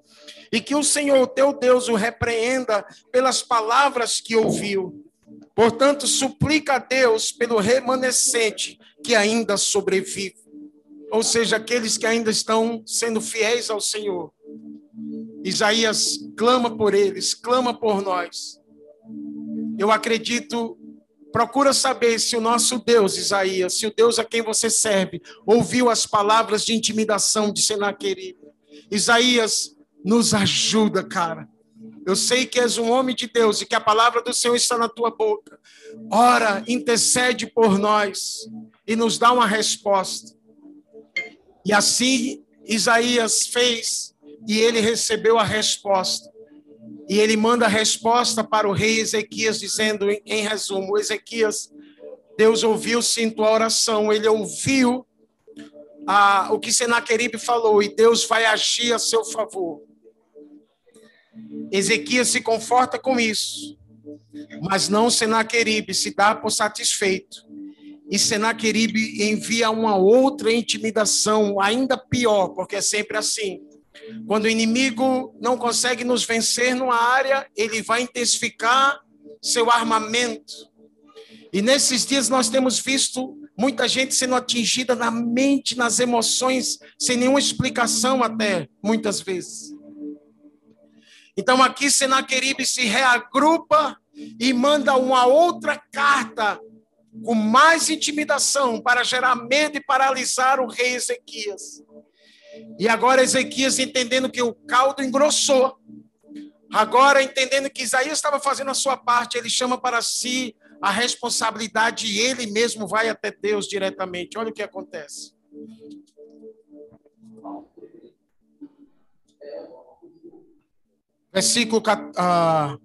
e que o Senhor teu Deus o repreenda pelas palavras que ouviu. Portanto, suplica a Deus pelo remanescente que ainda sobrevive, ou seja, aqueles que ainda estão sendo fiéis ao Senhor. Isaías clama por eles, clama por nós. Eu acredito, procura saber se o nosso Deus, Isaías, se o Deus a quem você serve, ouviu as palavras de intimidação de Senaqueribe. Isaías, nos ajuda, cara. Eu sei que és um homem de Deus e que a palavra do Senhor está na tua boca. Ora, intercede por nós e nos dá uma resposta. E assim Isaías fez e ele recebeu a resposta. E ele manda a resposta para o rei Ezequias, dizendo, em resumo: Ezequias, Deus ouviu sim tua oração, ele ouviu a, o que Senaqueribe falou, e Deus vai agir a seu favor. Ezequias se conforta com isso, mas não Senaqueribe se dá por satisfeito. E Senaqueribe envia uma outra intimidação, ainda pior, porque é sempre assim. Quando o inimigo não consegue nos vencer numa área, ele vai intensificar seu armamento. E nesses dias nós temos visto muita gente sendo atingida na mente, nas emoções, sem nenhuma explicação até, muitas vezes. Então aqui Senaqueribe se reagrupa e manda uma outra carta com mais intimidação para gerar medo e paralisar o rei Ezequias. E agora Ezequias entendendo que o caldo engrossou, agora entendendo que Isaías estava fazendo a sua parte, ele chama para si a responsabilidade e ele mesmo vai até Deus diretamente. Olha o que acontece. Versículo 14. Ah,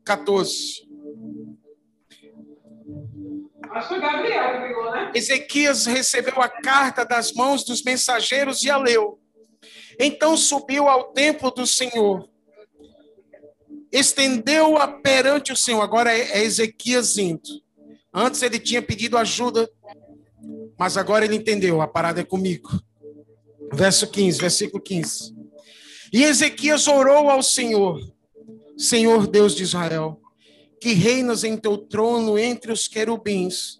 Acho que Gabriel pegou, né? Ezequias recebeu a carta das mãos dos mensageiros e a leu. Então subiu ao templo do Senhor. estendeu-a perante o Senhor. Agora é, é Ezequias indo. Antes ele tinha pedido ajuda, mas agora ele entendeu, a parada é comigo. Verso 15, versículo 15. E Ezequias orou ao Senhor, Senhor Deus de Israel, que reinas em teu trono entre os querubins.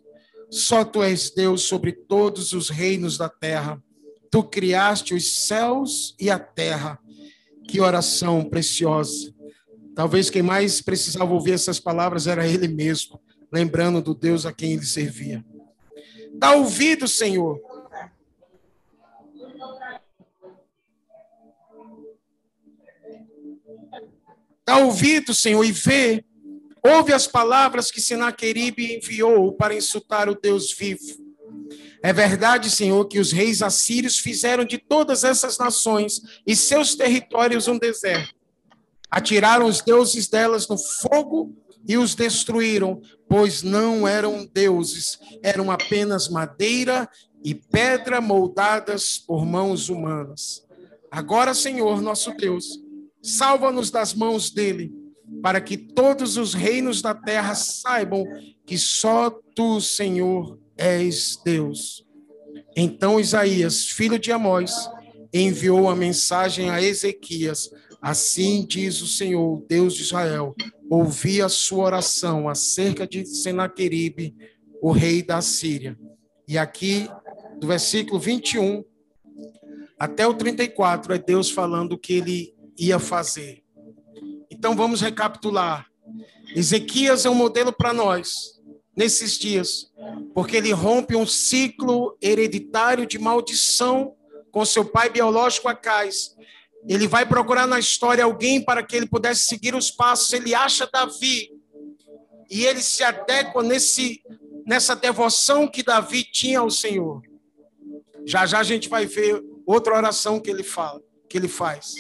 Só tu és Deus sobre todos os reinos da terra. Tu criaste os céus e a terra. Que oração preciosa. Talvez quem mais precisava ouvir essas palavras era ele mesmo, lembrando do Deus a quem ele servia. Dá ouvido, Senhor. Dá ouvido, Senhor, e vê. Ouve as palavras que Senaqueribe enviou para insultar o Deus vivo. É verdade, Senhor, que os reis assírios fizeram de todas essas nações e seus territórios um deserto. Atiraram os deuses delas no fogo e os destruíram, pois não eram deuses, eram apenas madeira e pedra moldadas por mãos humanas. Agora, Senhor, nosso Deus, salva-nos das mãos dele, para que todos os reinos da terra saibam que só tu, Senhor, és Deus. Então Isaías, filho de Amós, enviou a mensagem a Ezequias Assim diz o Senhor, Deus de Israel: ouvi a sua oração acerca de Senaqueribe, o rei da Síria. E aqui, do versículo 21 até o 34, é Deus falando que ele ia fazer. Então vamos recapitular. Ezequias é um modelo para nós nesses dias, porque ele rompe um ciclo hereditário de maldição com seu pai biológico Acais ele vai procurar na história alguém para que ele pudesse seguir os passos. Ele acha Davi e ele se adequa nesse nessa devoção que Davi tinha ao Senhor. Já já a gente vai ver outra oração que ele fala, que ele faz.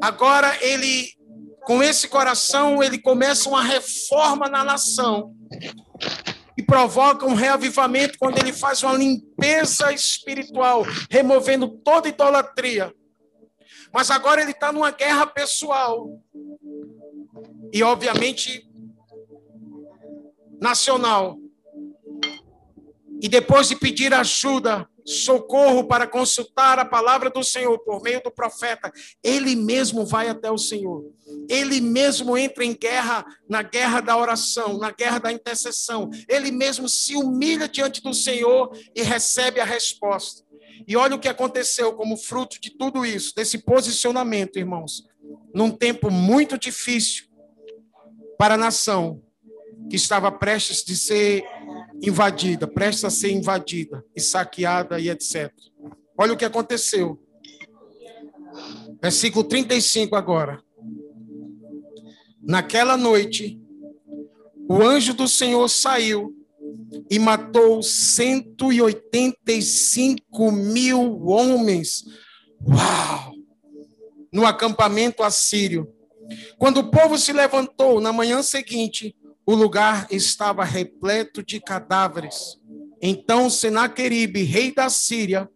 Agora ele com esse coração ele começa uma reforma na nação e provoca um reavivamento quando ele faz uma limpeza espiritual, removendo toda idolatria mas agora ele está numa guerra pessoal. E, obviamente, nacional. E depois de pedir ajuda, socorro para consultar a palavra do Senhor por meio do profeta, ele mesmo vai até o Senhor. Ele mesmo entra em guerra, na guerra da oração, na guerra da intercessão. Ele mesmo se humilha diante do Senhor e recebe a resposta. E olha o que aconteceu como fruto de tudo isso, desse posicionamento, irmãos. Num tempo muito difícil para a nação que estava prestes de ser invadida, prestes a ser invadida e saqueada e etc. Olha o que aconteceu. Versículo 35 agora. Naquela noite, o anjo do Senhor saiu e matou 185 mil homens. Uau! No acampamento assírio. Quando o povo se levantou na manhã seguinte, o lugar estava repleto de cadáveres. Então Senaqueribe, rei da Síria,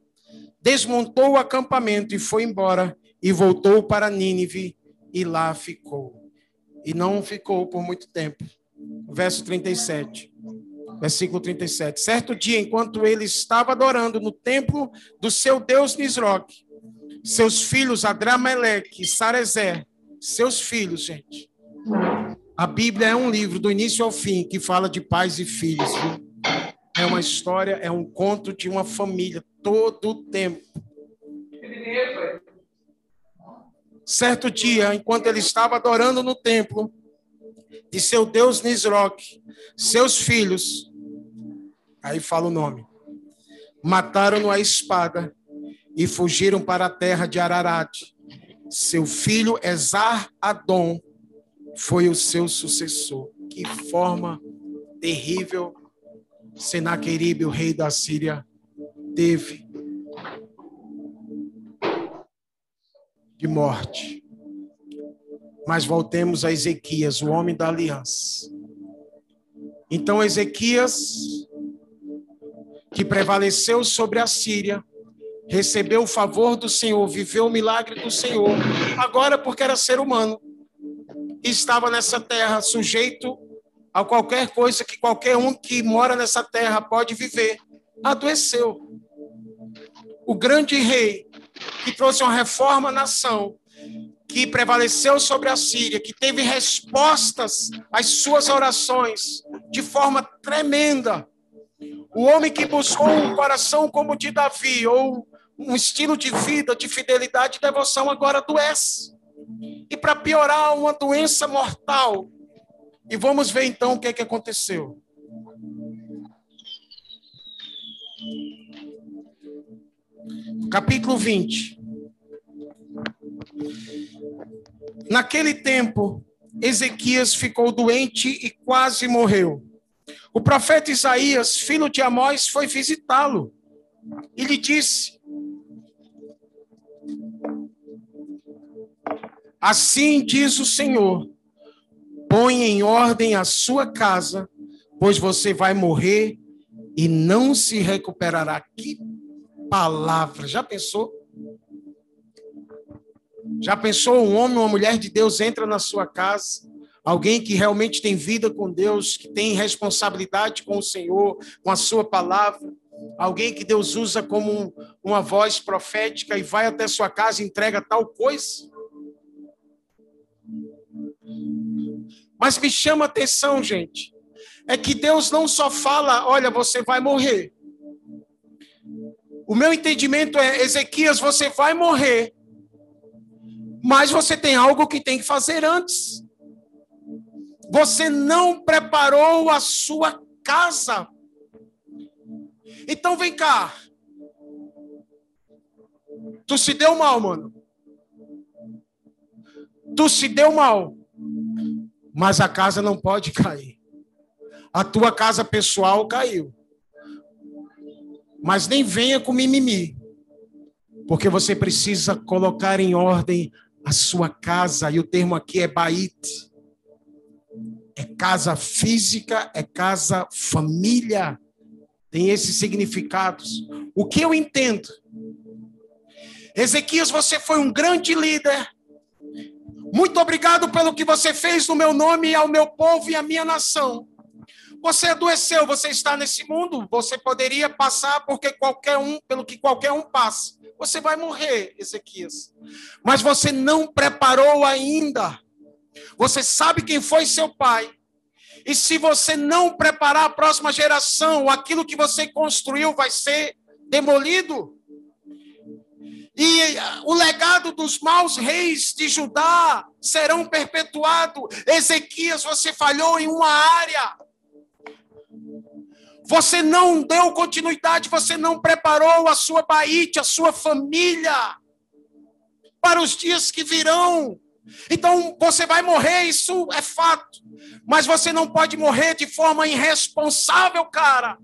desmontou o acampamento e foi embora e voltou para Nínive e lá ficou. E não ficou por muito tempo. Verso 37 versículo 37. Certo dia, enquanto ele estava adorando no templo do seu Deus Nisroque, seus filhos Adrameleque e Sarezer, seus filhos, gente. A Bíblia é um livro do início ao fim que fala de pais e filhos. Viu? É uma história, é um conto de uma família todo o tempo. Certo dia, enquanto ele estava adorando no templo de seu Deus Nisroque, seus filhos Aí fala o nome. Mataram-no a espada e fugiram para a terra de Ararat. Seu filho Esar Adon foi o seu sucessor. Que forma terrível Senaqueribe, o rei da Síria, teve de morte. Mas voltemos a Ezequias, o homem da aliança. Então Ezequias que prevaleceu sobre a Síria, recebeu o favor do Senhor, viveu o milagre do Senhor, agora porque era ser humano. Que estava nessa terra, sujeito a qualquer coisa que qualquer um que mora nessa terra pode viver, adoeceu. O grande rei que trouxe uma reforma à nação, que prevaleceu sobre a Síria, que teve respostas às suas orações de forma tremenda. O homem que buscou um coração como o de Davi, ou um estilo de vida, de fidelidade e devoção, agora adoece. E para piorar, uma doença mortal. E vamos ver então o que, é que aconteceu. Capítulo 20. Naquele tempo, Ezequias ficou doente e quase morreu. O profeta Isaías, filho de Amós, foi visitá-lo e lhe disse: Assim diz o Senhor: põe em ordem a sua casa, pois você vai morrer e não se recuperará. Que palavra! Já pensou? Já pensou um homem ou uma mulher de Deus entra na sua casa? Alguém que realmente tem vida com Deus, que tem responsabilidade com o Senhor, com a sua palavra. Alguém que Deus usa como uma voz profética e vai até sua casa e entrega tal coisa. Mas me chama a atenção, gente, é que Deus não só fala, olha, você vai morrer. O meu entendimento é, Ezequias, você vai morrer. Mas você tem algo que tem que fazer antes. Você não preparou a sua casa. Então vem cá. Tu se deu mal, mano. Tu se deu mal. Mas a casa não pode cair. A tua casa pessoal caiu. Mas nem venha com mimimi. Porque você precisa colocar em ordem a sua casa, e o termo aqui é bait. É casa física, é casa família. Tem esses significados. O que eu entendo? Ezequias, você foi um grande líder. Muito obrigado pelo que você fez no meu nome, ao meu povo e à minha nação. Você adoeceu, você está nesse mundo, você poderia passar porque qualquer um, pelo que qualquer um passa. Você vai morrer, Ezequias. Mas você não preparou ainda. Você sabe quem foi seu pai. E se você não preparar a próxima geração, aquilo que você construiu vai ser demolido. E o legado dos maus reis de Judá serão perpetuado. Ezequias, você falhou em uma área. Você não deu continuidade, você não preparou a sua baíte, a sua família para os dias que virão. Então você vai morrer, isso é fato. Mas você não pode morrer de forma irresponsável, cara.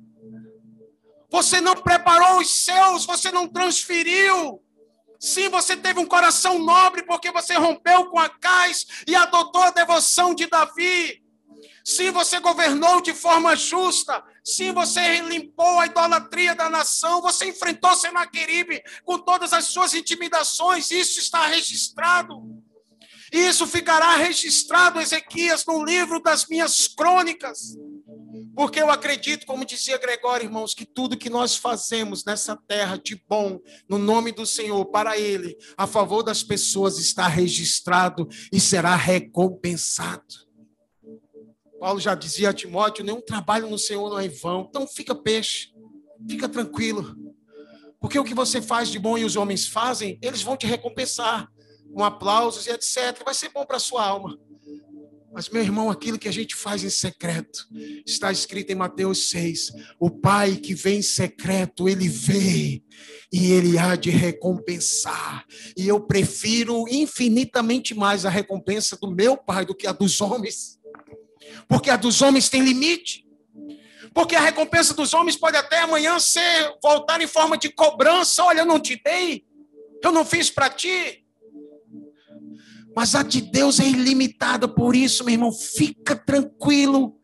Você não preparou os seus, você não transferiu. Sim, você teve um coração nobre porque você rompeu com a cais e adotou a devoção de Davi. Sim, você governou de forma justa. Sim, você limpou a idolatria da nação. Você enfrentou Senaqueribe com todas as suas intimidações. Isso está registrado. Isso ficará registrado, Ezequias, no livro das minhas crônicas. Porque eu acredito, como dizia Gregório, irmãos, que tudo que nós fazemos nessa terra de bom, no nome do Senhor, para Ele, a favor das pessoas, está registrado e será recompensado. Paulo já dizia a Timóteo: nenhum trabalho no Senhor não é em vão. Então fica peixe, fica tranquilo. Porque o que você faz de bom e os homens fazem, eles vão te recompensar com aplausos e etc. Vai ser bom para a sua alma. Mas, meu irmão, aquilo que a gente faz em secreto, está escrito em Mateus 6. O Pai que vem em secreto, ele vê e ele há de recompensar. E eu prefiro infinitamente mais a recompensa do meu Pai do que a dos homens. Porque a dos homens tem limite. Porque a recompensa dos homens pode até amanhã ser voltar em forma de cobrança. Olha, eu não te dei, eu não fiz para ti. Mas a de Deus é ilimitada, por isso, meu irmão, fica tranquilo.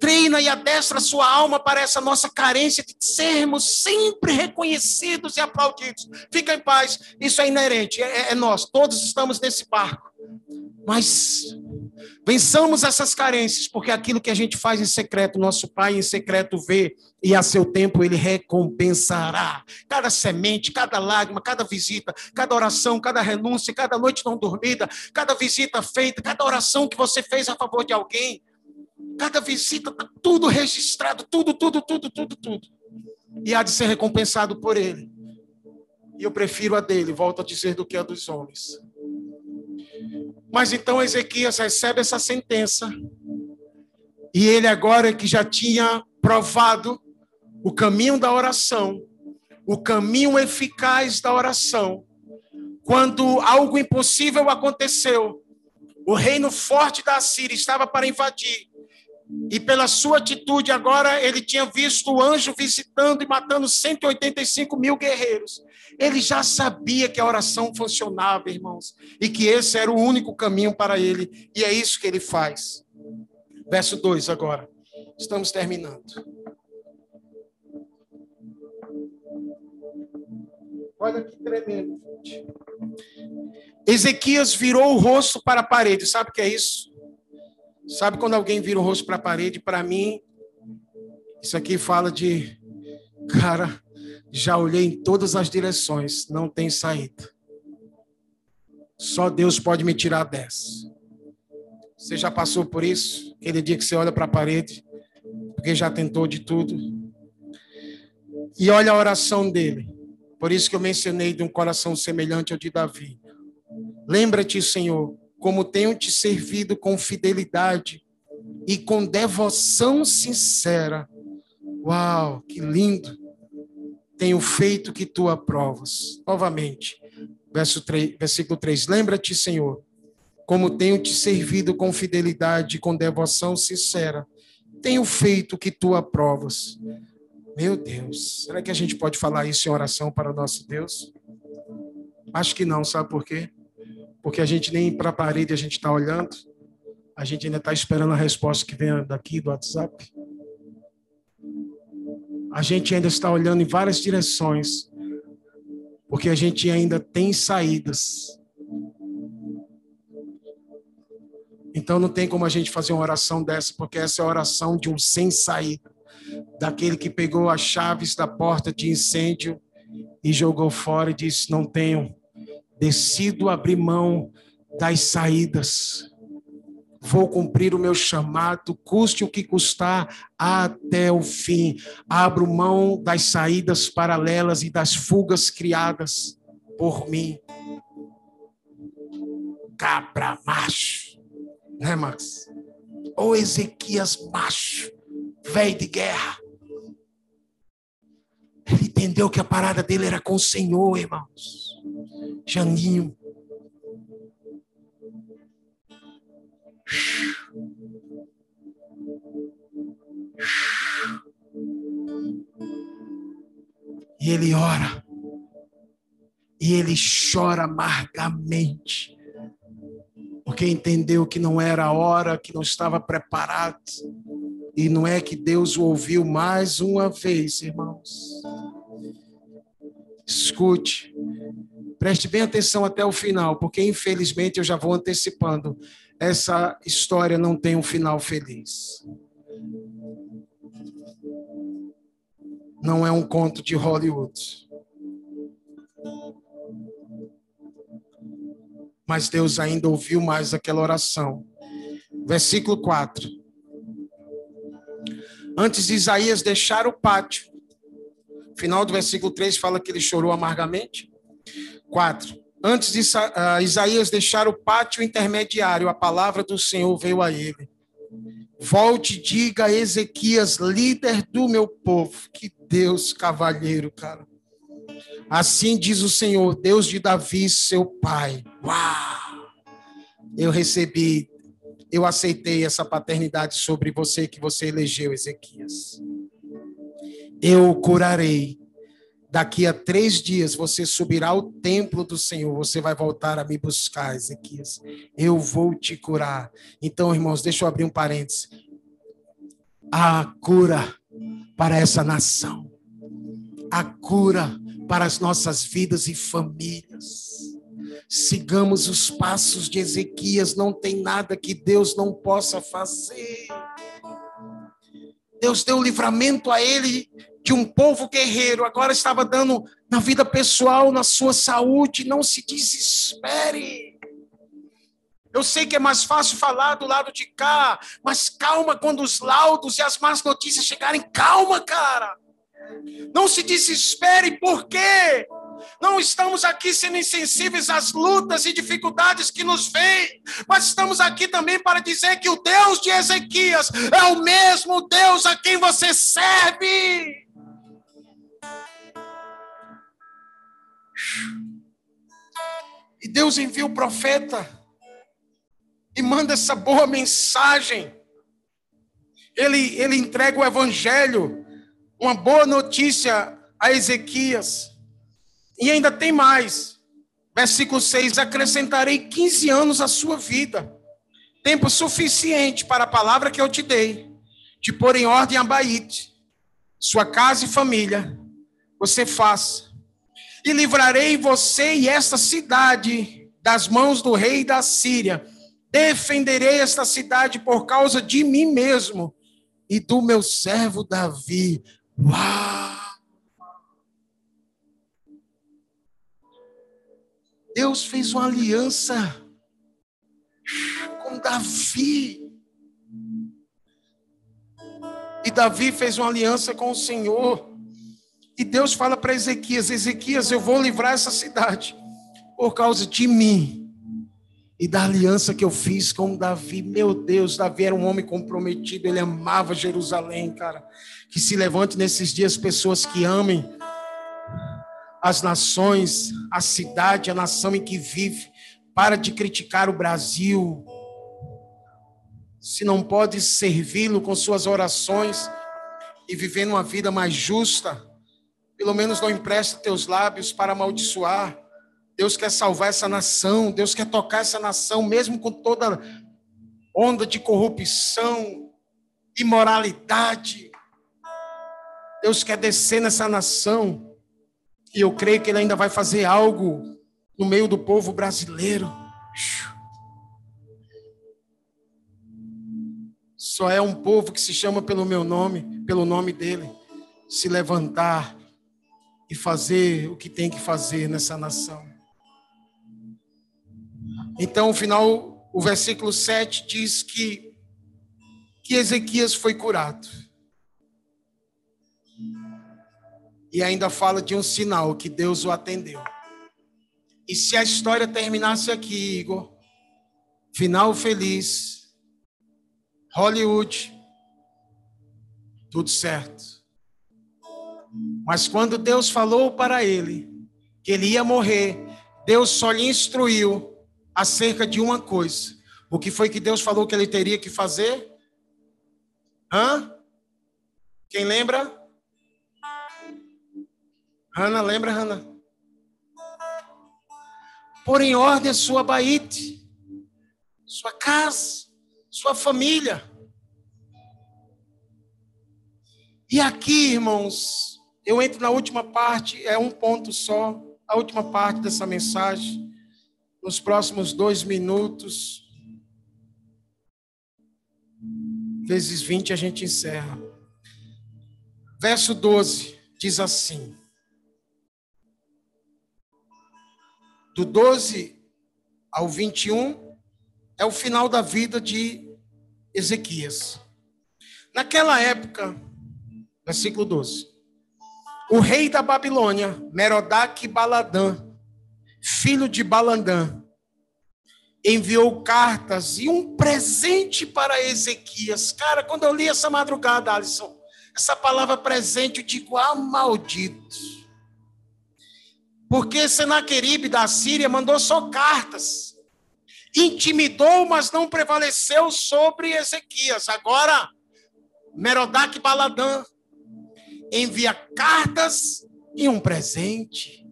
Treina e adestra a sua alma para essa nossa carência de sermos sempre reconhecidos e aplaudidos. Fica em paz, isso é inerente, é, é nós, todos estamos nesse barco. Mas vençamos essas carências, porque aquilo que a gente faz em secreto, nosso Pai em secreto vê, e a seu tempo ele recompensará. Cada semente, cada lágrima, cada visita, cada oração, cada renúncia, cada noite não dormida, cada visita feita, cada oração que você fez a favor de alguém, cada visita, tá tudo registrado, tudo, tudo, tudo, tudo, tudo. E há de ser recompensado por ele. E eu prefiro a dele, volto a dizer, do que a dos homens. Mas então Ezequias recebe essa sentença. E ele agora que já tinha provado o caminho da oração, o caminho eficaz da oração, quando algo impossível aconteceu, o reino forte da Síria estava para invadir. E pela sua atitude, agora ele tinha visto o anjo visitando e matando 185 mil guerreiros. Ele já sabia que a oração funcionava, irmãos, e que esse era o único caminho para ele, e é isso que ele faz. Verso 2 agora. Estamos terminando. Olha que tremendo, gente. Ezequias virou o rosto para a parede. Sabe o que é isso? Sabe quando alguém vira o rosto para a parede? Para mim, isso aqui fala de, cara, já olhei em todas as direções, não tem saída. Só Deus pode me tirar dessa. Você já passou por isso? Aquele dia que você olha para a parede, porque já tentou de tudo. E olha a oração dele. Por isso que eu mencionei de um coração semelhante ao de Davi. Lembra-te, Senhor, como tenho te servido com fidelidade e com devoção sincera. Uau, que lindo! tenho feito que tu aprovas. Novamente, verso 3, versículo 3. Lembra-te, Senhor, como tenho te servido com fidelidade, com devoção sincera. Tenho feito que tu aprovas. Meu Deus, será que a gente pode falar isso em oração para o nosso Deus? Acho que não, sabe por quê? Porque a gente nem para a parede a gente está olhando, a gente ainda está esperando a resposta que vem daqui do WhatsApp. A gente ainda está olhando em várias direções, porque a gente ainda tem saídas. Então não tem como a gente fazer uma oração dessa, porque essa é a oração de um sem saída, daquele que pegou as chaves da porta de incêndio e jogou fora e disse: Não tenho, decido abrir mão das saídas vou cumprir o meu chamado, custe o que custar, até o fim. Abro mão das saídas paralelas e das fugas criadas por mim. Cabra macho, né, Max? Ou Ezequias macho, velho de guerra. Ele entendeu que a parada dele era com o Senhor, irmãos. Janinho, E ele ora. E ele chora amargamente. Porque entendeu que não era a hora, que não estava preparado. E não é que Deus o ouviu mais uma vez, irmãos. Escute, preste bem atenção até o final, porque infelizmente eu já vou antecipando essa história não tem um final feliz. Não é um conto de Hollywood. Mas Deus ainda ouviu mais aquela oração. Versículo 4. Antes de Isaías deixar o pátio, final do versículo 3 fala que ele chorou amargamente. 4. Antes de uh, Isaías deixar o pátio intermediário, a palavra do Senhor veio a ele. Volte e diga a Ezequias, líder do meu povo, que Deus cavalheiro, cara. Assim diz o Senhor, Deus de Davi, seu pai. Uau! Eu recebi, eu aceitei essa paternidade sobre você que você elegeu, Ezequias. Eu curarei Daqui a três dias você subirá ao templo do Senhor, você vai voltar a me buscar, Ezequias. Eu vou te curar. Então, irmãos, deixa eu abrir um parênteses. A cura para essa nação, a cura para as nossas vidas e famílias. Sigamos os passos de Ezequias, não tem nada que Deus não possa fazer. Deus deu livramento a ele de um povo guerreiro, agora estava dando na vida pessoal, na sua saúde, não se desespere. Eu sei que é mais fácil falar do lado de cá, mas calma quando os laudos e as más notícias chegarem. Calma, cara. Não se desespere, por quê? Não estamos aqui sendo insensíveis às lutas e dificuldades que nos vêm, mas estamos aqui também para dizer que o Deus de Ezequias é o mesmo Deus a quem você serve. E Deus envia o profeta e manda essa boa mensagem. Ele, ele entrega o evangelho, uma boa notícia a Ezequias. E ainda tem mais. Versículo 6: Acrescentarei 15 anos à sua vida, tempo suficiente para a palavra que eu te dei, de pôr em ordem a Baite, sua casa e família. Você faça. E livrarei você e esta cidade das mãos do rei da Síria. Defenderei esta cidade por causa de mim mesmo e do meu servo Davi. Uau! Deus fez uma aliança com Davi. E Davi fez uma aliança com o Senhor. E Deus fala para Ezequias: Ezequias, eu vou livrar essa cidade por causa de mim e da aliança que eu fiz com Davi. Meu Deus, Davi era um homem comprometido, ele amava Jerusalém, cara. Que se levante nesses dias pessoas que amem as nações, a cidade, a nação em que vive. Para de criticar o Brasil. Se não pode servi-lo com suas orações e viver uma vida mais justa, pelo menos não empresta teus lábios para amaldiçoar. Deus quer salvar essa nação, Deus quer tocar essa nação, mesmo com toda onda de corrupção, imoralidade. Deus quer descer nessa nação. E eu creio que ele ainda vai fazer algo no meio do povo brasileiro. Só é um povo que se chama pelo meu nome, pelo nome dele, se levantar e fazer o que tem que fazer nessa nação. Então, o final, o versículo 7 diz que, que Ezequias foi curado. E ainda fala de um sinal que Deus o atendeu. E se a história terminasse aqui, Igor, final feliz, Hollywood, tudo certo. Mas quando Deus falou para ele que ele ia morrer, Deus só lhe instruiu acerca de uma coisa. O que foi que Deus falou que ele teria que fazer? Hã? Quem lembra? Ana, lembra, Ana? Pôr em ordem a sua baíte, sua casa, sua família. E aqui, irmãos, eu entro na última parte, é um ponto só, a última parte dessa mensagem. Nos próximos dois minutos, vezes 20, a gente encerra. Verso 12 diz assim: do 12 ao 21 é o final da vida de Ezequias. Naquela época, versículo 12, o rei da Babilônia, Merodach Baladã, filho de Balandã, enviou cartas e um presente para Ezequias. Cara, quando eu li essa madrugada, Alisson, essa palavra presente, eu digo, ah, maldito. Porque Senaqueribe da Síria mandou só cartas. Intimidou, mas não prevaleceu sobre Ezequias. Agora, Merodach Baladã envia cartas e um presente.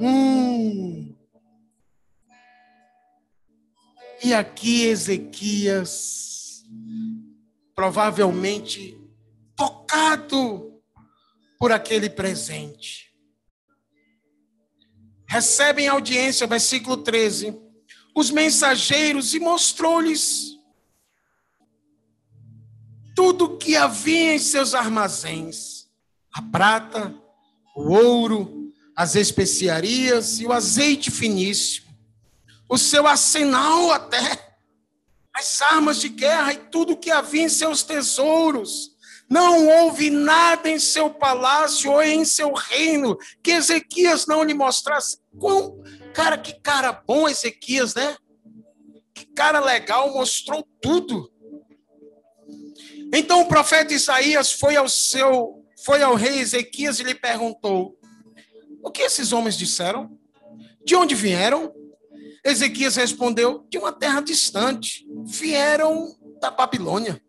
Hum. E aqui Ezequias provavelmente tocado por aquele presente. recebem audiência, versículo 13, os mensageiros e mostrou-lhes tudo que havia em seus armazéns: a prata, o ouro, as especiarias e o azeite finíssimo, o seu arsenal até, as armas de guerra e tudo que havia em seus tesouros. Não houve nada em seu palácio ou em seu reino que Ezequias não lhe mostrasse. Quão, cara, que cara bom Ezequias, né? Que cara legal, mostrou tudo. Então o profeta Isaías foi ao seu, foi ao rei Ezequias e lhe perguntou: O que esses homens disseram? De onde vieram? Ezequias respondeu: De uma terra distante. Vieram da Babilônia.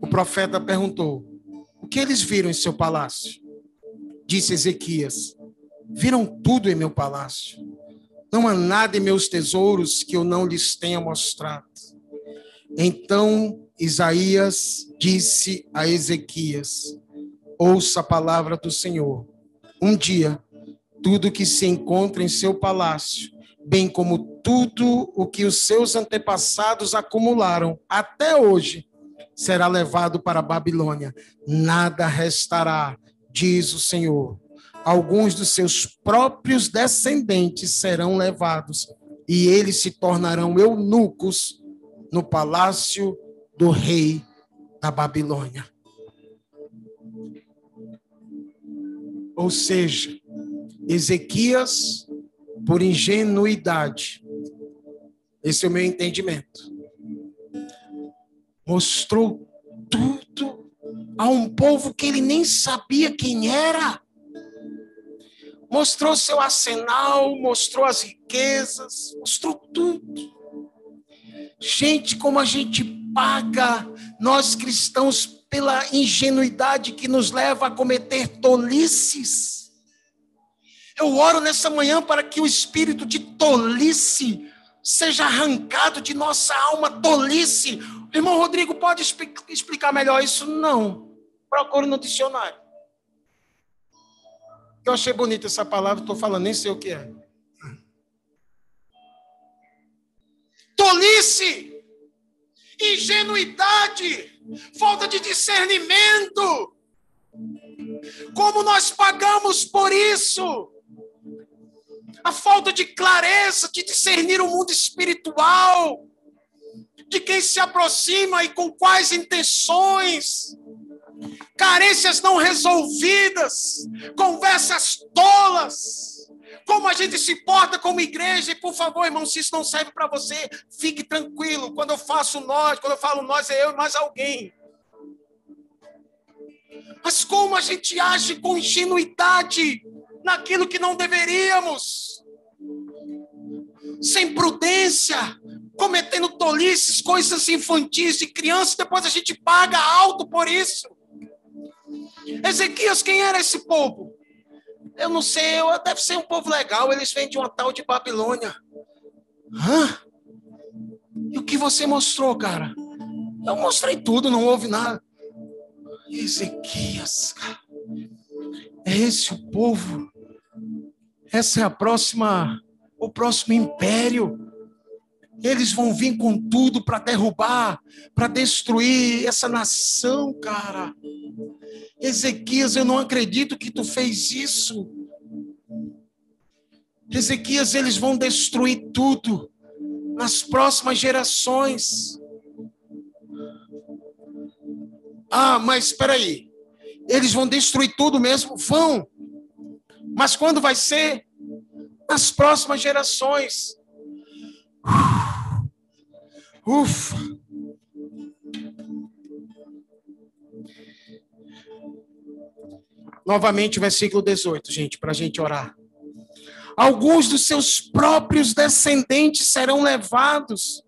O profeta perguntou: O que eles viram em seu palácio? Disse Ezequias: Viram tudo em meu palácio. Não há nada em meus tesouros que eu não lhes tenha mostrado. Então Isaías disse a Ezequias: Ouça a palavra do Senhor. Um dia, tudo que se encontra em seu palácio, bem como tudo o que os seus antepassados acumularam até hoje, será levado para a Babilônia. Nada restará, diz o Senhor. Alguns dos seus próprios descendentes serão levados, e eles se tornarão eunucos no palácio do rei da Babilônia. Ou seja, Ezequias, por ingenuidade, esse é o meu entendimento, mostrou tudo a um povo que ele nem sabia quem era. Mostrou seu arsenal, mostrou as riquezas, mostrou tudo. Gente, como a gente paga nós cristãos pela ingenuidade que nos leva a cometer tolices. Eu oro nessa manhã para que o espírito de tolice seja arrancado de nossa alma, tolice. Irmão Rodrigo, pode explicar melhor isso? Não. Procure no dicionário. Eu achei bonita essa palavra, estou falando, nem sei o que é. Tolice! Ingenuidade, falta de discernimento. Como nós pagamos por isso? A falta de clareza, de discernir o mundo espiritual, de quem se aproxima e com quais intenções, carências não resolvidas, conversas tolas como a gente se porta como igreja, e por favor, irmão, se isso não serve para você, fique tranquilo. Quando eu faço nós, quando eu falo nós, é eu e mais alguém. Mas como a gente age com ingenuidade naquilo que não deveríamos, sem prudência, cometendo tolices, coisas infantis de criança, depois a gente paga alto por isso. Ezequias, quem era esse povo? Eu não sei, eu, deve ser um povo legal, eles vêm de uma tal de Babilônia. Hã? E o que você mostrou, cara? Eu mostrei tudo, não houve nada. Ezequias, cara. É esse o povo. Essa é a próxima, o próximo império. Eles vão vir com tudo para derrubar, para destruir essa nação, cara. Ezequias, eu não acredito que tu fez isso. Ezequias, eles vão destruir tudo nas próximas gerações. Ah, mas espera aí. Eles vão destruir tudo mesmo? Vão. Mas quando vai ser? Nas próximas gerações. Ufa. Novamente, o versículo 18, gente, para a gente orar. Alguns dos seus próprios descendentes serão levados,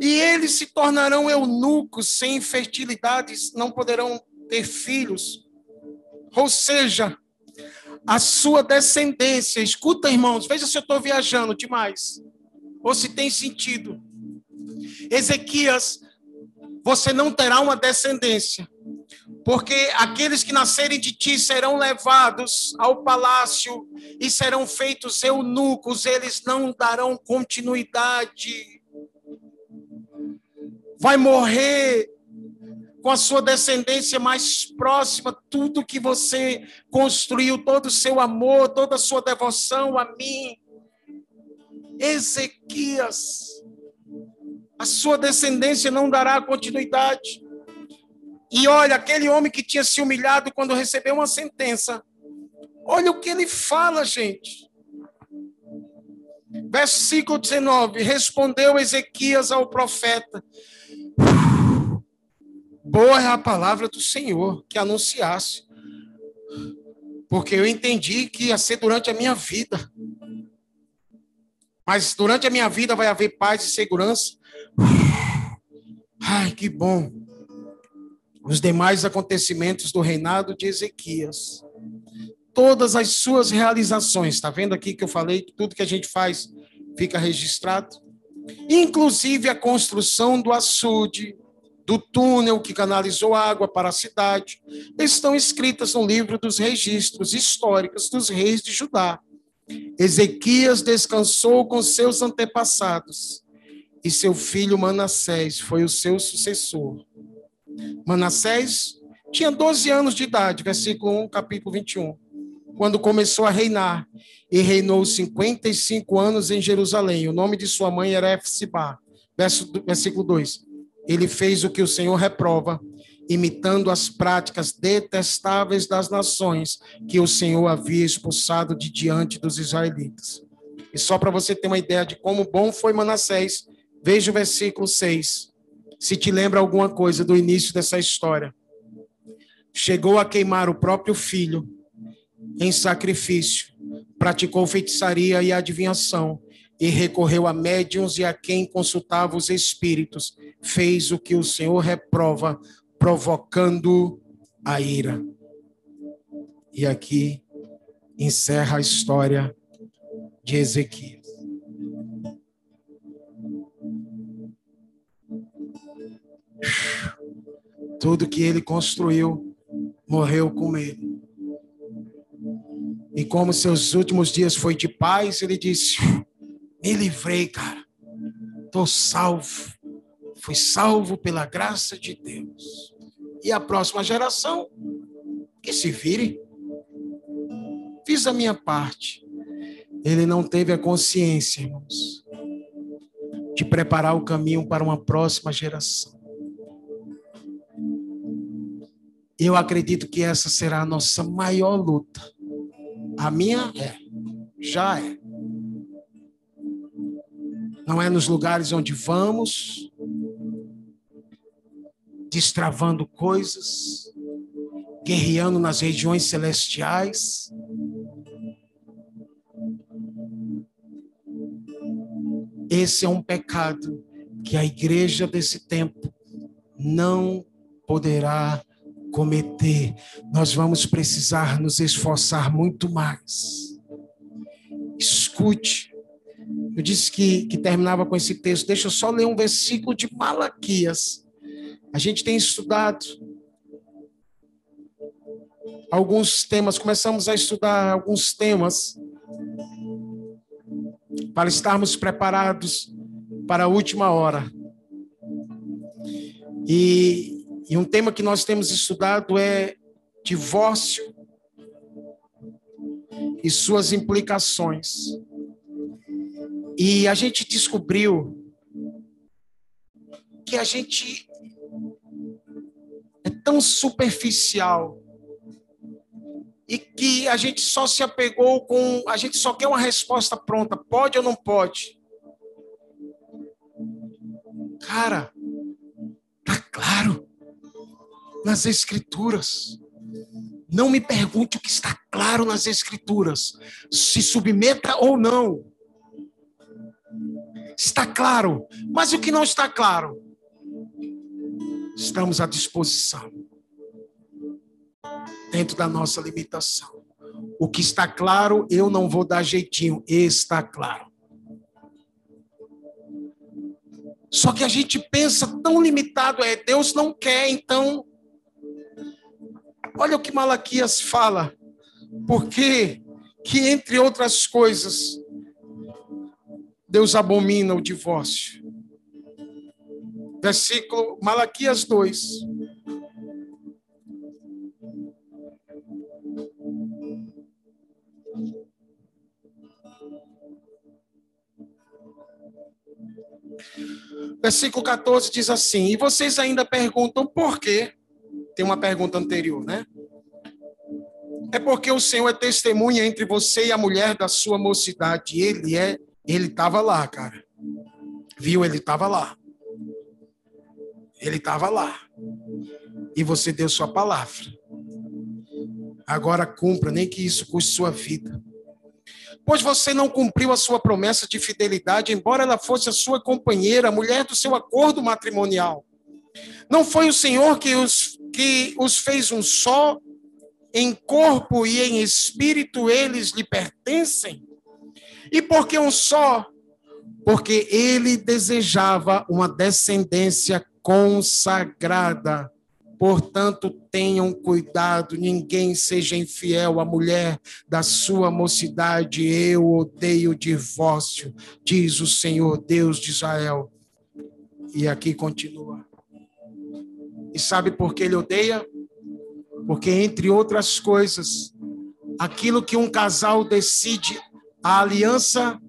e eles se tornarão eunucos, sem fertilidade, não poderão ter filhos. Ou seja, a sua descendência, escuta, irmãos, veja se eu estou viajando demais, ou se tem sentido. Ezequias, você não terá uma descendência, Porque aqueles que nascerem de ti serão levados ao palácio e serão feitos eunucos, eles não darão continuidade. Vai morrer com a sua descendência mais próxima, tudo que você construiu, todo o seu amor, toda a sua devoção a mim. Ezequias, a sua descendência não dará continuidade. E olha, aquele homem que tinha se humilhado quando recebeu uma sentença, olha o que ele fala, gente. Versículo 19: Respondeu Ezequias ao profeta: Boa é a palavra do Senhor que anunciasse, porque eu entendi que ia ser durante a minha vida. Mas durante a minha vida vai haver paz e segurança. Ai, que bom. Os demais acontecimentos do reinado de Ezequias. Todas as suas realizações, está vendo aqui que eu falei que tudo que a gente faz fica registrado? Inclusive a construção do açude, do túnel que canalizou água para a cidade, estão escritas no livro dos registros históricos dos reis de Judá. Ezequias descansou com seus antepassados, e seu filho Manassés foi o seu sucessor. Manassés tinha 12 anos de idade, versículo 1, capítulo 21, quando começou a reinar, e reinou 55 anos em Jerusalém. O nome de sua mãe era Efsibá. Versículo 2 ele fez o que o Senhor reprova, imitando as práticas detestáveis das nações que o Senhor havia expulsado de diante dos israelitas. E só para você ter uma ideia de como bom foi Manassés, veja o versículo 6. Se te lembra alguma coisa do início dessa história. Chegou a queimar o próprio filho em sacrifício, praticou feitiçaria e adivinhação, e recorreu a médiuns e a quem consultava os espíritos, fez o que o Senhor reprova, provocando a ira. E aqui encerra a história de Ezequias. Tudo que ele construiu morreu com ele. E como seus últimos dias foi de paz, ele disse: Me livrei, cara. Estou salvo. Fui salvo pela graça de Deus. E a próxima geração, que se vire. Fiz a minha parte. Ele não teve a consciência, irmãos, de preparar o caminho para uma próxima geração. Eu acredito que essa será a nossa maior luta. A minha é, já é não é nos lugares onde vamos, destravando coisas, guerreando nas regiões celestiais. Esse é um pecado que a igreja desse tempo não poderá cometer. Nós vamos precisar nos esforçar muito mais. Escute eu disse que, que terminava com esse texto. Deixa eu só ler um versículo de Malaquias. A gente tem estudado alguns temas, começamos a estudar alguns temas para estarmos preparados para a última hora. E, e um tema que nós temos estudado é divórcio e suas implicações. E a gente descobriu que a gente é tão superficial e que a gente só se apegou com. A gente só quer uma resposta pronta: pode ou não pode? Cara, tá claro nas Escrituras. Não me pergunte o que está claro nas Escrituras. Se submeta ou não. Está claro. Mas o que não está claro? Estamos à disposição. Dentro da nossa limitação. O que está claro, eu não vou dar jeitinho. Está claro. Só que a gente pensa tão limitado, é Deus não quer, então Olha o que Malaquias fala. Porque que entre outras coisas Deus abomina o divórcio. Versículo Malaquias 2. Versículo 14 diz assim: E vocês ainda perguntam por quê? Tem uma pergunta anterior, né? É porque o Senhor é testemunha entre você e a mulher da sua mocidade. Ele é, ele estava lá, cara. Viu? Ele estava lá. Ele estava lá. E você deu sua palavra. Agora cumpra, nem que isso custe sua vida. Pois você não cumpriu a sua promessa de fidelidade, embora ela fosse a sua companheira, a mulher do seu acordo matrimonial. Não foi o Senhor que os, que os fez um só, em corpo e em espírito eles lhe pertencem? E por que um só? Porque ele desejava uma descendência consagrada Portanto, tenham cuidado, ninguém seja infiel à mulher da sua mocidade. Eu odeio o divórcio, diz o Senhor Deus de Israel. E aqui continua. E sabe por que ele odeia? Porque, entre outras coisas, aquilo que um casal decide, a aliança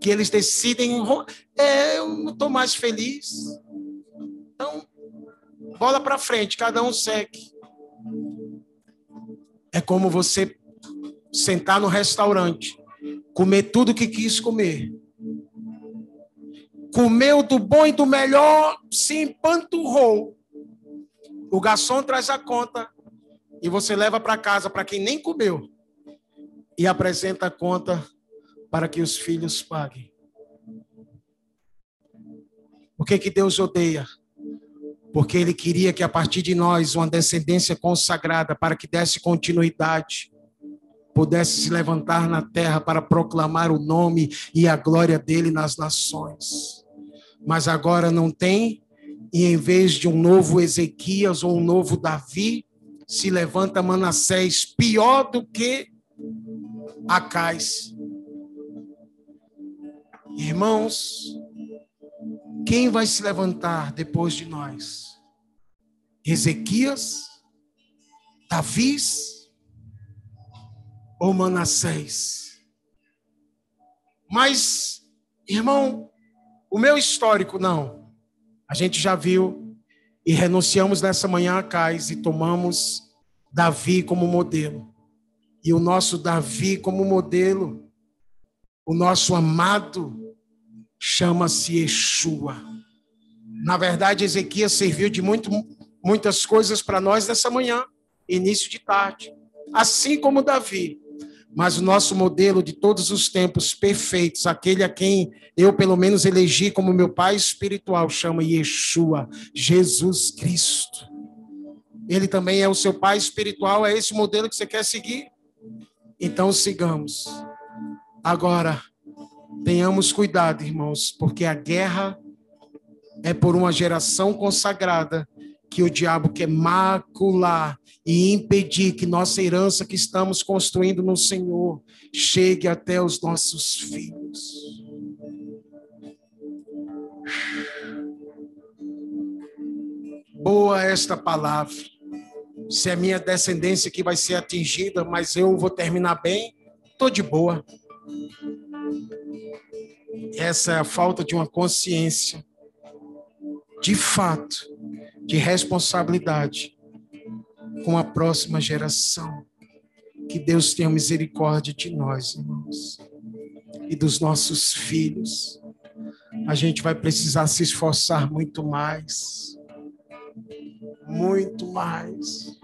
que eles decidem, é, eu não estou mais feliz. Então, bola para frente, cada um segue. É como você sentar no restaurante, comer tudo que quis comer. Comeu do bom e do melhor, se empanturrou. O garçom traz a conta e você leva para casa para quem nem comeu e apresenta a conta para que os filhos paguem. O que que Deus odeia? porque ele queria que a partir de nós, uma descendência consagrada, para que desse continuidade, pudesse se levantar na terra para proclamar o nome e a glória dele nas nações. Mas agora não tem, e em vez de um novo Ezequias ou um novo Davi, se levanta Manassés, pior do que Acais. Irmãos, quem vai se levantar depois de nós? Ezequias? Davis? Ou Manassés? Mas, irmão, o meu histórico, não. A gente já viu e renunciamos nessa manhã a Cais e tomamos Davi como modelo. E o nosso Davi como modelo, o nosso amado chama-se Yeshua. Na verdade, Ezequias serviu de muito, muitas coisas para nós nessa manhã, início de tarde, assim como Davi. Mas o nosso modelo de todos os tempos perfeitos, aquele a quem eu pelo menos elegi como meu pai espiritual, chama Yeshua, Jesus Cristo. Ele também é o seu pai espiritual, é esse modelo que você quer seguir? Então sigamos. Agora, Tenhamos cuidado, irmãos, porque a guerra é por uma geração consagrada que o diabo quer macular e impedir que nossa herança que estamos construindo no Senhor chegue até os nossos filhos. Boa esta palavra. Se é minha descendência que vai ser atingida, mas eu vou terminar bem, estou de boa. Essa é a falta de uma consciência, de fato, de responsabilidade com a próxima geração. Que Deus tenha misericórdia de nós, irmãos, e dos nossos filhos. A gente vai precisar se esforçar muito mais. Muito mais.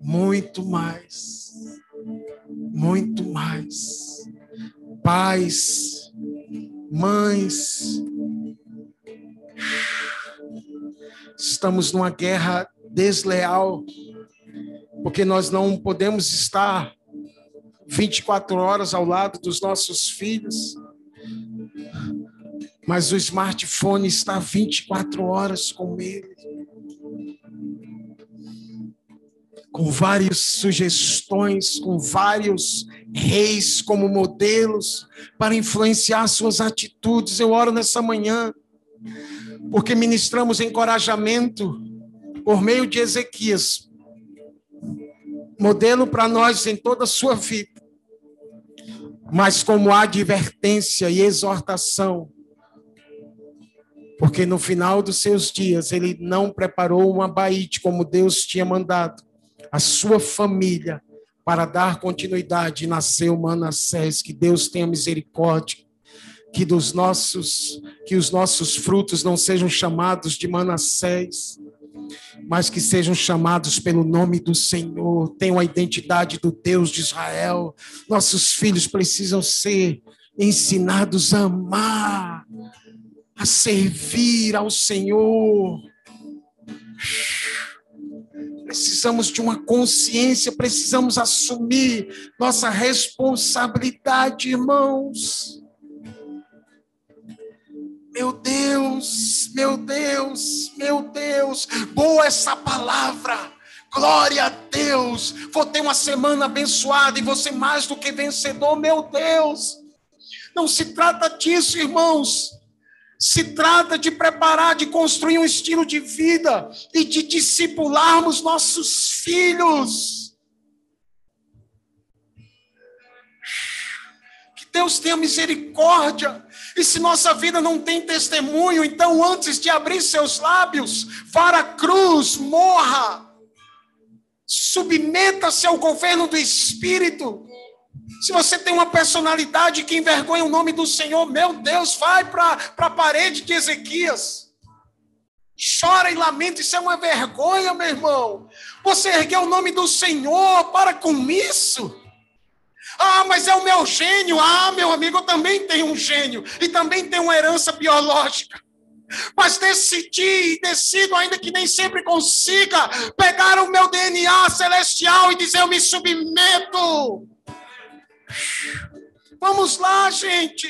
Muito mais. Muito mais pais, mães. Estamos numa guerra desleal, porque nós não podemos estar 24 horas ao lado dos nossos filhos, mas o smartphone está 24 horas com ele. com várias sugestões, com vários reis como modelos para influenciar suas atitudes. Eu oro nessa manhã, porque ministramos encorajamento por meio de Ezequias, modelo para nós em toda a sua vida, mas como advertência e exortação porque no final dos seus dias ele não preparou uma baíte como Deus tinha mandado. A sua família para dar continuidade nasceu Manassés, que Deus tenha misericórdia, que dos nossos que os nossos frutos não sejam chamados de Manassés, mas que sejam chamados pelo nome do Senhor, tenham a identidade do Deus de Israel. Nossos filhos precisam ser ensinados a amar a servir ao Senhor. Precisamos de uma consciência, precisamos assumir nossa responsabilidade, irmãos. Meu Deus, meu Deus, meu Deus, boa essa palavra. Glória a Deus. Vou ter uma semana abençoada e você mais do que vencedor, meu Deus. Não se trata disso, irmãos. Se trata de preparar, de construir um estilo de vida e de discipularmos nossos filhos. Que Deus tenha misericórdia. E se nossa vida não tem testemunho, então antes de abrir seus lábios, vá a cruz, morra. Submeta-se ao governo do Espírito. Se você tem uma personalidade que envergonha o nome do Senhor, meu Deus, vai para a parede de Ezequias. Chora e lamenta, isso é uma vergonha, meu irmão. Você ergueu o nome do Senhor, para com isso. Ah, mas é o meu gênio. Ah, meu amigo, eu também tenho um gênio. E também tenho uma herança biológica. Mas decidi e decido, ainda que nem sempre consiga, pegar o meu DNA celestial e dizer: Eu me submeto Vamos lá, gente.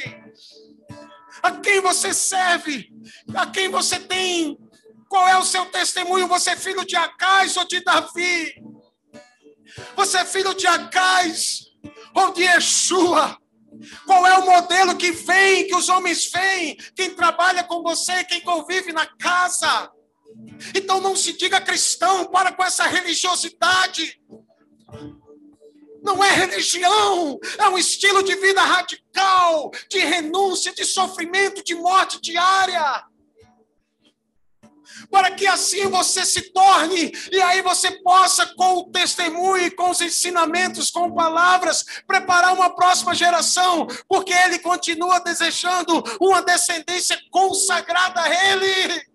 A quem você serve? A quem você tem? Qual é o seu testemunho? Você é filho de Acais ou de Davi? Você é filho de Acais ou de Yeshua? Qual é o modelo que vem, que os homens veem? Quem trabalha com você, quem convive na casa? Então não se diga cristão, para com essa religiosidade. Não é religião, é um estilo de vida radical, de renúncia, de sofrimento, de morte diária. Para que assim você se torne, e aí você possa, com o testemunho, com os ensinamentos, com palavras, preparar uma próxima geração, porque ele continua desejando uma descendência consagrada a ele.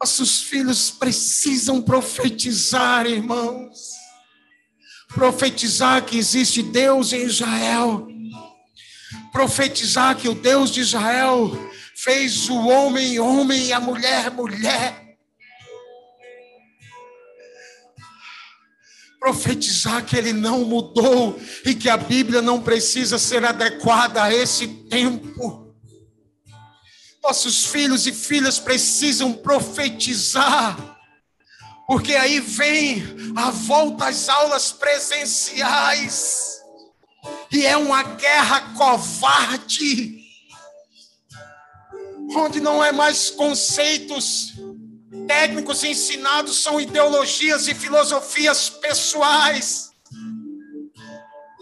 Nossos filhos precisam profetizar, irmãos. Profetizar que existe Deus em Israel. Profetizar que o Deus de Israel fez o homem homem e a mulher mulher. Profetizar que ele não mudou e que a Bíblia não precisa ser adequada a esse tempo. Nossos filhos e filhas precisam profetizar, porque aí vem a volta às aulas presenciais, e é uma guerra covarde, onde não é mais conceitos técnicos ensinados, são ideologias e filosofias pessoais.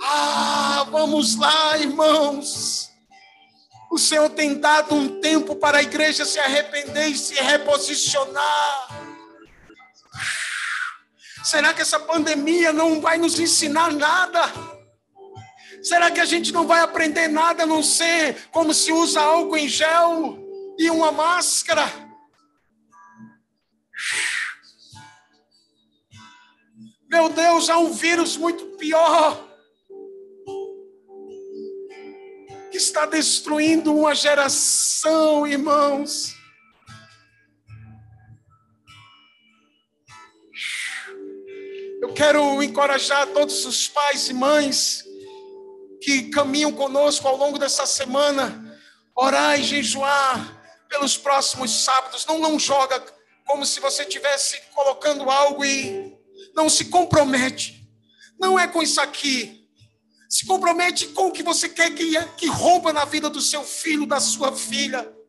Ah, vamos lá, irmãos. O Senhor tem dado um tempo para a igreja se arrepender e se reposicionar. Será que essa pandemia não vai nos ensinar nada? Será que a gente não vai aprender nada a não ser como se usa álcool em gel e uma máscara? Meu Deus, há um vírus muito pior que está destruindo uma geração, irmãos. Eu quero encorajar todos os pais e mães que caminham conosco ao longo dessa semana, orar e jejuar pelos próximos sábados. Não, não joga como se você estivesse colocando algo e não se compromete. Não é com isso aqui. Se compromete com o que você quer que, que rompa na vida do seu filho, da sua filha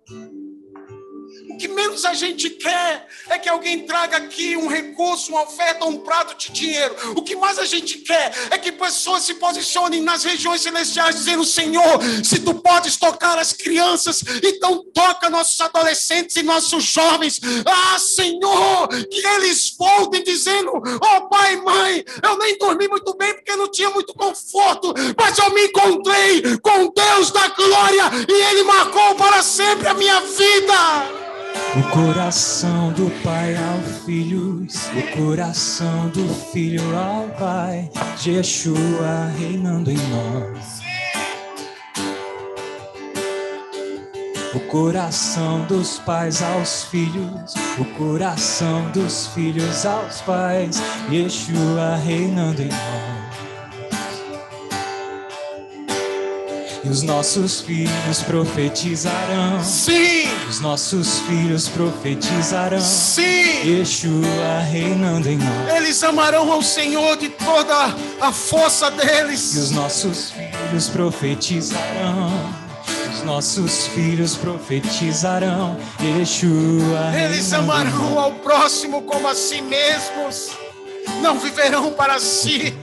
que menos a gente quer é que alguém traga aqui um recurso, uma oferta, um prato de dinheiro. O que mais a gente quer é que pessoas se posicionem nas regiões celestiais, dizendo: Senhor, se tu podes tocar as crianças, então toca nossos adolescentes e nossos jovens. Ah, Senhor, que eles voltem dizendo: Oh, pai mãe, eu nem dormi muito bem porque não tinha muito conforto, mas eu me encontrei com Deus da glória e Ele marcou para sempre a minha vida. O coração do pai ao filho, o coração do filho ao pai, Yeshua reinando em nós. O coração dos pais aos filhos, o coração dos filhos aos pais, Yeshua reinando em nós. E os nossos filhos profetizarão. Sim! Os nossos filhos profetizarão. Sim! Yeshua reinando em nós. Eles amarão ao Senhor de toda a força deles. E os nossos filhos profetizarão. Os nossos filhos profetizarão. Yeshua Eles amarão ao próximo como a si mesmos. Não viverão para si.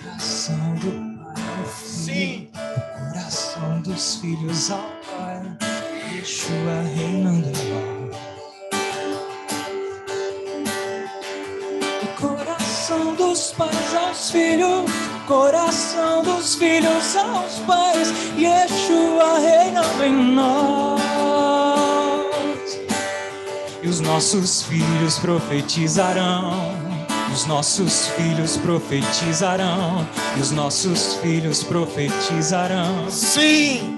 Dos filhos ao Pai, Yeshua reinando em nós. Coração dos pais aos filhos, coração dos filhos aos pais, Yeshua reinando em nós. E os nossos filhos profetizarão os nossos filhos profetizarão, e os nossos filhos profetizarão. Sim!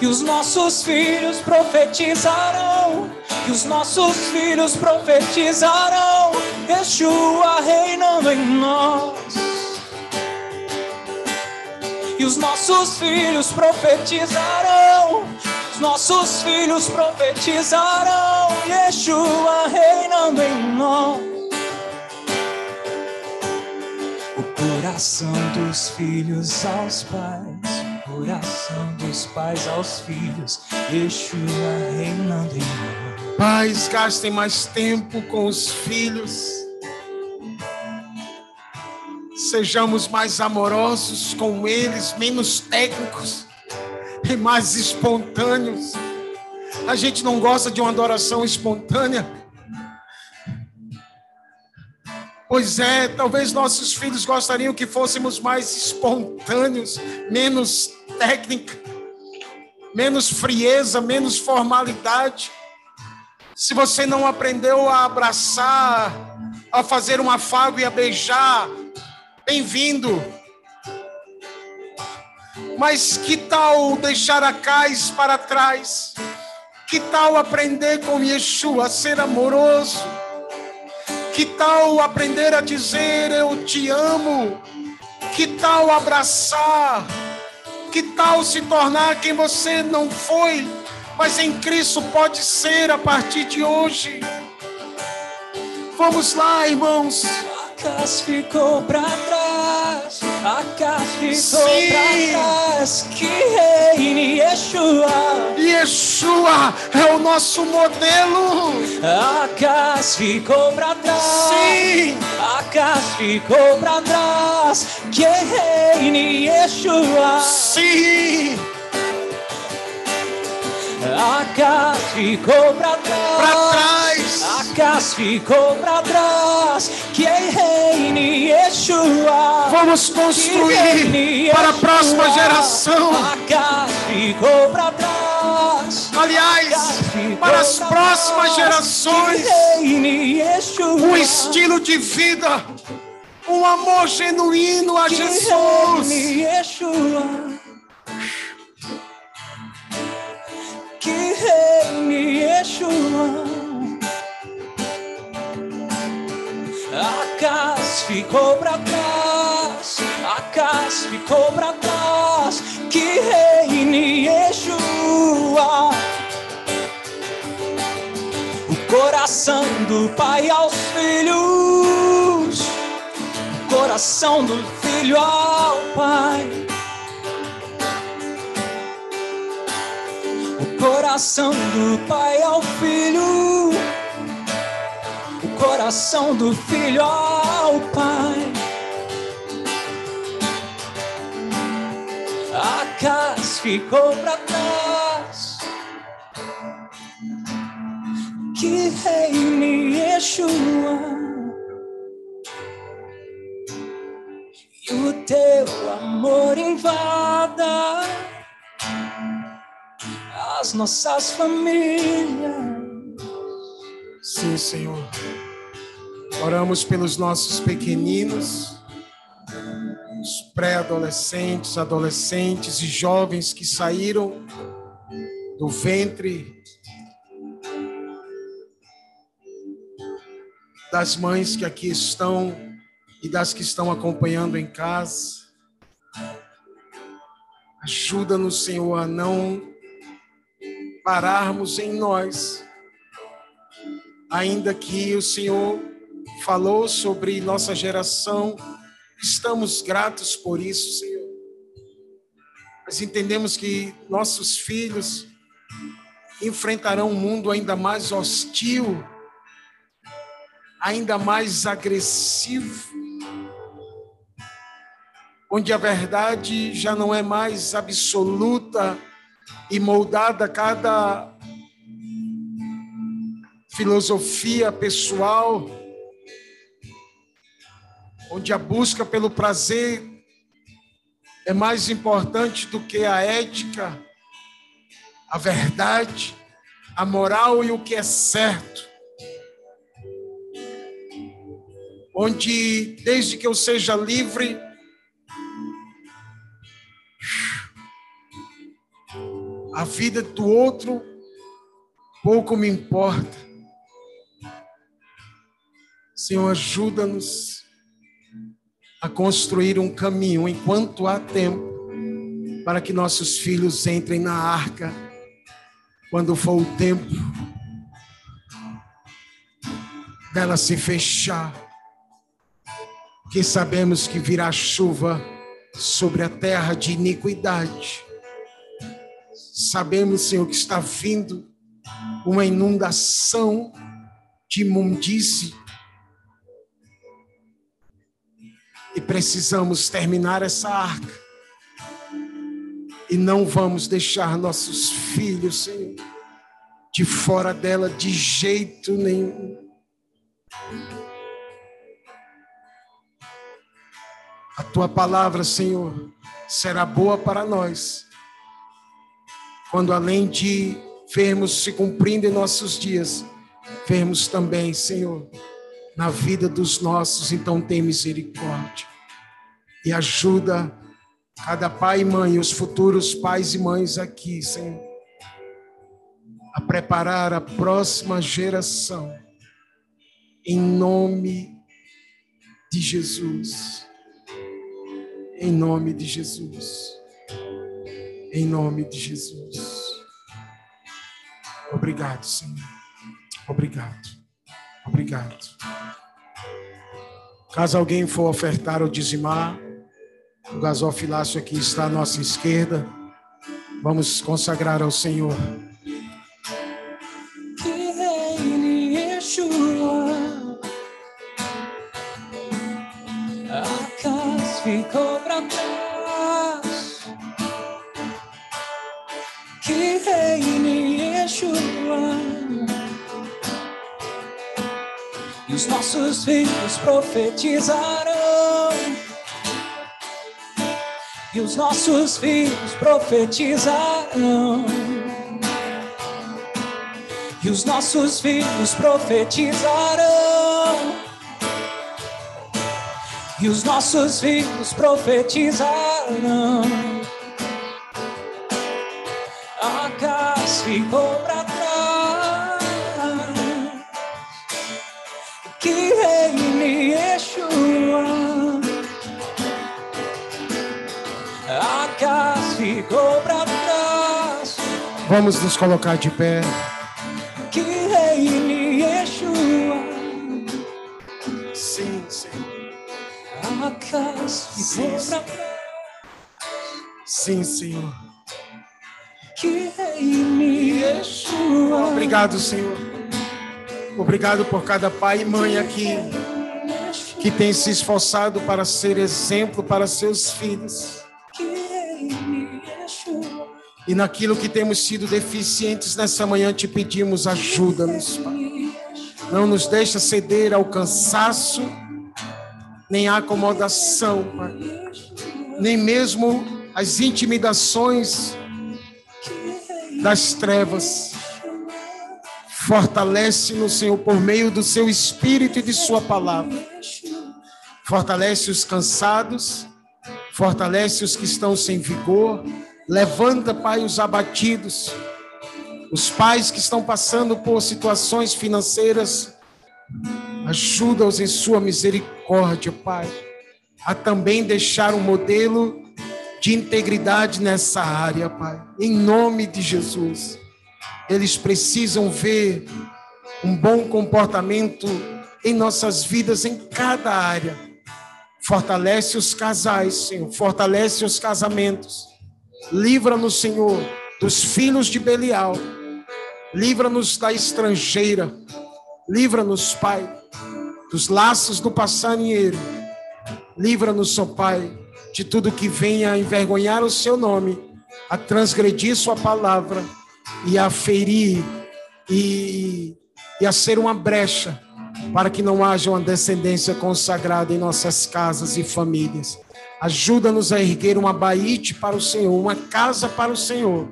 E os nossos filhos profetizarão, e os nossos filhos profetizarão, Yeshua reinando em nós. E os nossos filhos profetizarão, nossos filhos profetizarão, Yeshua reinando em nós. O coração dos filhos aos pais, o coração dos pais aos filhos, Yeshua reinando em nós. Pais, gastem mais tempo com os filhos. Sejamos mais amorosos com eles, menos técnicos e mais espontâneos. A gente não gosta de uma adoração espontânea. Pois é, talvez nossos filhos gostariam que fôssemos mais espontâneos, menos técnica, menos frieza, menos formalidade. Se você não aprendeu a abraçar, a fazer um afago e a beijar, bem-vindo. Mas que tal deixar a cais para trás? Que tal aprender com Yeshua a ser amoroso? Que tal aprender a dizer eu te amo? Que tal abraçar? Que tal se tornar quem você não foi, mas em Cristo pode ser a partir de hoje? Vamos lá, irmãos. A casa ficou para trás, a casa ficou para trás, que reine Yeshua. Yeshua é o nosso modelo. A casa ficou para trás, sim. A casa ficou para trás, que reine Yeshua. Sim. A casa ficou para trás. Para trás. A casa ficou para trás. Que reine Yeshua. Vamos construir para a próxima geração. A casa ficou para trás. Aliás, para as próximas gerações. Um estilo de vida. Um amor genuíno a Jesus. Que reine Yeshua. A casa ficou para trás, a casa ficou para trás, que reine Yeshua. O coração do pai aos filhos, o coração do filho ao pai. Coração do pai ao filho, o coração do filho ao pai. A casa ficou para trás. Que reine Yeshua. E o teu amor invada as nossas famílias. Sim, Senhor. Oramos pelos nossos pequeninos, os pré-adolescentes, adolescentes e jovens que saíram do ventre das mães que aqui estão e das que estão acompanhando em casa. Ajuda-nos, Senhor, a não pararmos em nós, ainda que o Senhor falou sobre nossa geração, estamos gratos por isso, Senhor. Mas entendemos que nossos filhos enfrentarão um mundo ainda mais hostil ainda mais agressivo, onde a verdade já não é mais absoluta e moldada cada filosofia pessoal, onde a busca pelo prazer é mais importante do que a ética, a verdade, a moral e o que é certo. onde desde que eu seja livre, a vida do outro pouco me importa. Senhor, ajuda-nos a construir um caminho enquanto há tempo para que nossos filhos entrem na arca quando for o tempo dela se fechar que sabemos que virá chuva sobre a terra de iniquidade. Sabemos, Senhor, que está vindo uma inundação de imundície. E precisamos terminar essa arca. E não vamos deixar nossos filhos, Senhor, de fora dela de jeito nenhum. A tua palavra, Senhor, será boa para nós. Quando além de vermos se cumprindo em nossos dias, vermos também, Senhor, na vida dos nossos, então tem misericórdia. E ajuda cada pai e mãe, os futuros pais e mães aqui, Senhor, a preparar a próxima geração, em nome de Jesus. Em nome de Jesus. Em nome de Jesus. Obrigado, Senhor. Obrigado. Obrigado. Caso alguém for ofertar ou dizimar, o gasofilácio aqui está à nossa esquerda. Vamos consagrar ao Senhor. Que. A ficou para trás. Reine Yeshua. E os nossos filhos profetizarão. E os nossos filhos profetizarão. E os nossos filhos profetizarão. E os nossos filhos profetizarão. ficou pra trás. Que reine Yeshua. A casa ficou pra trás. Vamos nos colocar de pé. Que reine Yeshua. Sim, sim. A casa ficou sim, pra trás. Sim, Senhor. Que reine Yeshua. Obrigado, Senhor. Obrigado por cada pai e mãe aqui que tem se esforçado para ser exemplo para seus filhos. E naquilo que temos sido deficientes nessa manhã, te pedimos ajuda-nos, Pai. Não nos deixa ceder ao cansaço, nem à acomodação, Pai. Nem mesmo as intimidações das trevas. Fortalece-nos, Senhor, por meio do seu Espírito e de Sua palavra. Fortalece os cansados, fortalece os que estão sem vigor. Levanta, Pai, os abatidos, os pais que estão passando por situações financeiras. Ajuda-os em Sua misericórdia, Pai, a também deixar um modelo de integridade nessa área, Pai. Em nome de Jesus. Eles precisam ver um bom comportamento em nossas vidas, em cada área. Fortalece os casais, Senhor. Fortalece os casamentos. Livra-nos, Senhor, dos filhos de Belial. Livra-nos da estrangeira. Livra-nos, Pai, dos laços do passarinheiro. Livra-nos, ó Pai, de tudo que venha a envergonhar o seu nome, a transgredir sua palavra e a ferir e, e a ser uma brecha para que não haja uma descendência consagrada em nossas casas e famílias. Ajuda-nos a erguer uma baíte para o Senhor, uma casa para o Senhor,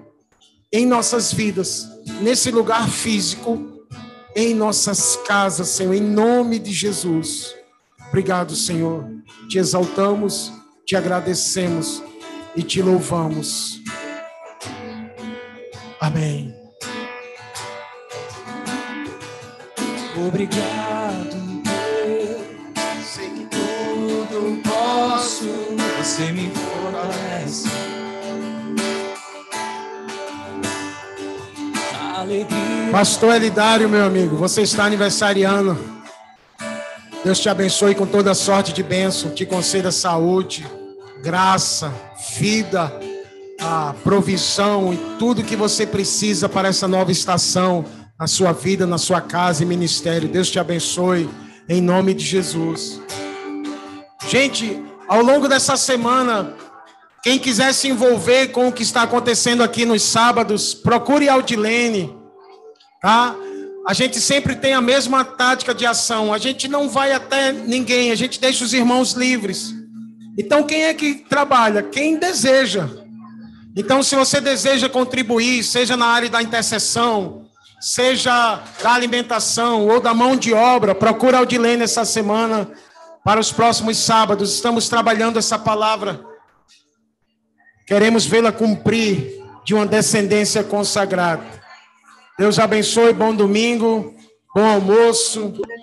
em nossas vidas, nesse lugar físico, em nossas casas, Senhor, em nome de Jesus. Obrigado, Senhor. Te exaltamos, te agradecemos e te louvamos. Amém. Obrigado, Deus. Sei que tudo posso, você me fortalece. Alegria. Pastor Elidário, meu amigo, você está aniversariando. Deus te abençoe com toda sorte de bênção, te conceda saúde, graça, vida, a provisão e tudo que você precisa para essa nova estação na sua vida, na sua casa e ministério. Deus te abençoe em nome de Jesus. Gente, ao longo dessa semana, quem quiser se envolver com o que está acontecendo aqui nos sábados, procure a Aldilene, tá? A gente sempre tem a mesma tática de ação. A gente não vai até ninguém, a gente deixa os irmãos livres. Então, quem é que trabalha? Quem deseja. Então, se você deseja contribuir, seja na área da intercessão, seja da alimentação ou da mão de obra, procura Aldilene essa semana para os próximos sábados. Estamos trabalhando essa palavra. Queremos vê-la cumprir de uma descendência consagrada. Deus abençoe, bom domingo, bom almoço.